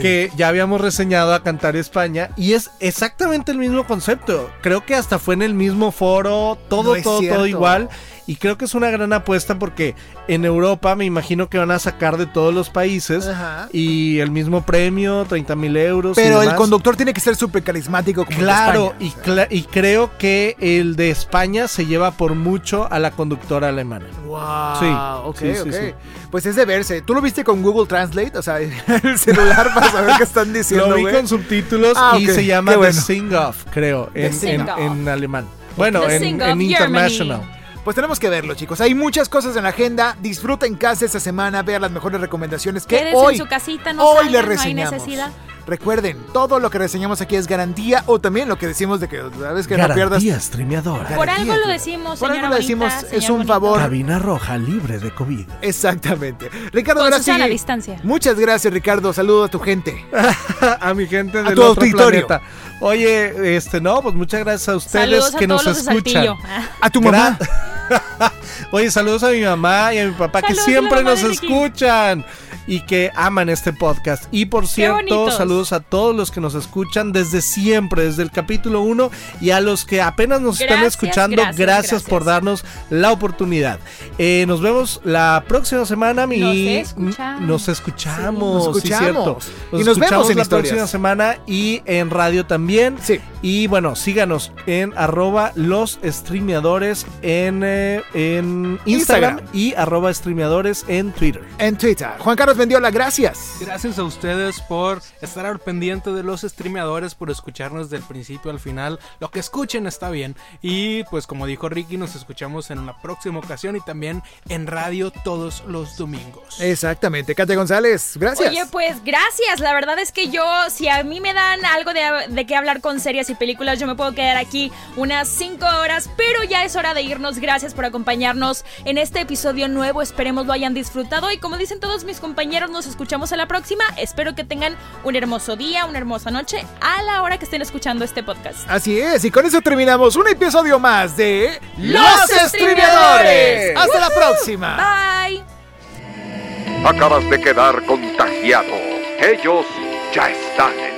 Que ya habíamos reseñado a Cantar España y es exactamente el mismo concepto. Creo que hasta fue en el mismo foro, todo, No todo, todo igual. Y creo que es una gran apuesta porque en Europa me imagino que van a sacar de todos los países Ajá. y el mismo premio, 30 mil euros. y Pero el demás. conductor tiene que ser súper carismático como el Claro, España. y, cla- y creo que el de España se lleva por mucho a la conductora alemana. Wow. Sí, ok, sí, sí, ok. sí. Pues es de verse. ¿Tú lo viste con Google Translate? O sea, el celular para saber qué están diciendo, Lo vi güey. con subtítulos Ah, y ok, se llama bueno. The Sing Off, creo, en, Sing en- Off. en alemán. Bueno, The en, en International. Germany. Pues tenemos que verlo, chicos. Hay muchas cosas en la agenda. Disfruta en casa esta semana, vea las mejores recomendaciones que Quédese hoy, en su casita, no hoy le no hay reseñamos. necesidad. Recuerden, todo lo que reseñamos aquí es garantía o también lo que decimos de que sabes que no pierdas. Garantía streameadora. Por algo lo decimos, Por algo lo decimos, bonita, es un bonito. favor. Cabina roja libre de COVID. Exactamente. Ricardo Con Verástegui, Susana a distancia. Muchas gracias, Ricardo. Saludos a tu gente. a mi gente A del tu otro auditorio. planeta. Oye, este no, pues muchas gracias a ustedes Saludos a que todos nos escuchan. A tu mamá. Oye, saludos a mi mamá y a mi papá Saludos que siempre nos Ricky. Y que aman este podcast. Y por cierto, saludos a todos los que nos escuchan desde siempre, desde el capítulo 1 y a los que apenas nos están escuchando, gracias, gracias, por darnos la oportunidad. Eh, nos vemos la próxima semana. Mi, Nos escuchamos. Nos escuchamos, Sí, nos sí, escuchamos. cierto. Y nos vemos escuchamos en la historias. próxima semana y en radio también. Sí. Y bueno, síganos en arroba los streameadores en, eh, en Instagram, Instagram. y arroba streameadores en Twitter. En Twitter. Juan Carlos Mendiola, gracias. Gracias a ustedes por estar al pendiente de los streameadores, por escucharnos del principio al final. Lo que escuchen está bien. Y pues como dijo Ricky, nos escuchamos en la próxima ocasión y también en radio todos los domingos. Exactamente. Katia González, gracias. Oye, pues gracias. La verdad es que yo, si a mí me dan algo de, de qué hablar con series y películas, yo me puedo quedar aquí unas 5 horas, pero ya es hora de irnos. Gracias por acompañarnos en este episodio nuevo. Esperemos lo hayan disfrutado. Y como dicen todos mis compañeros, nos escuchamos a la próxima. Espero que tengan un hermoso día, una hermosa noche a la hora que estén escuchando este podcast. Así es, y con eso terminamos un episodio más de Los Streameadores. Hasta la próxima. Bye. Acabas de quedar contagiado. Ellos ya están en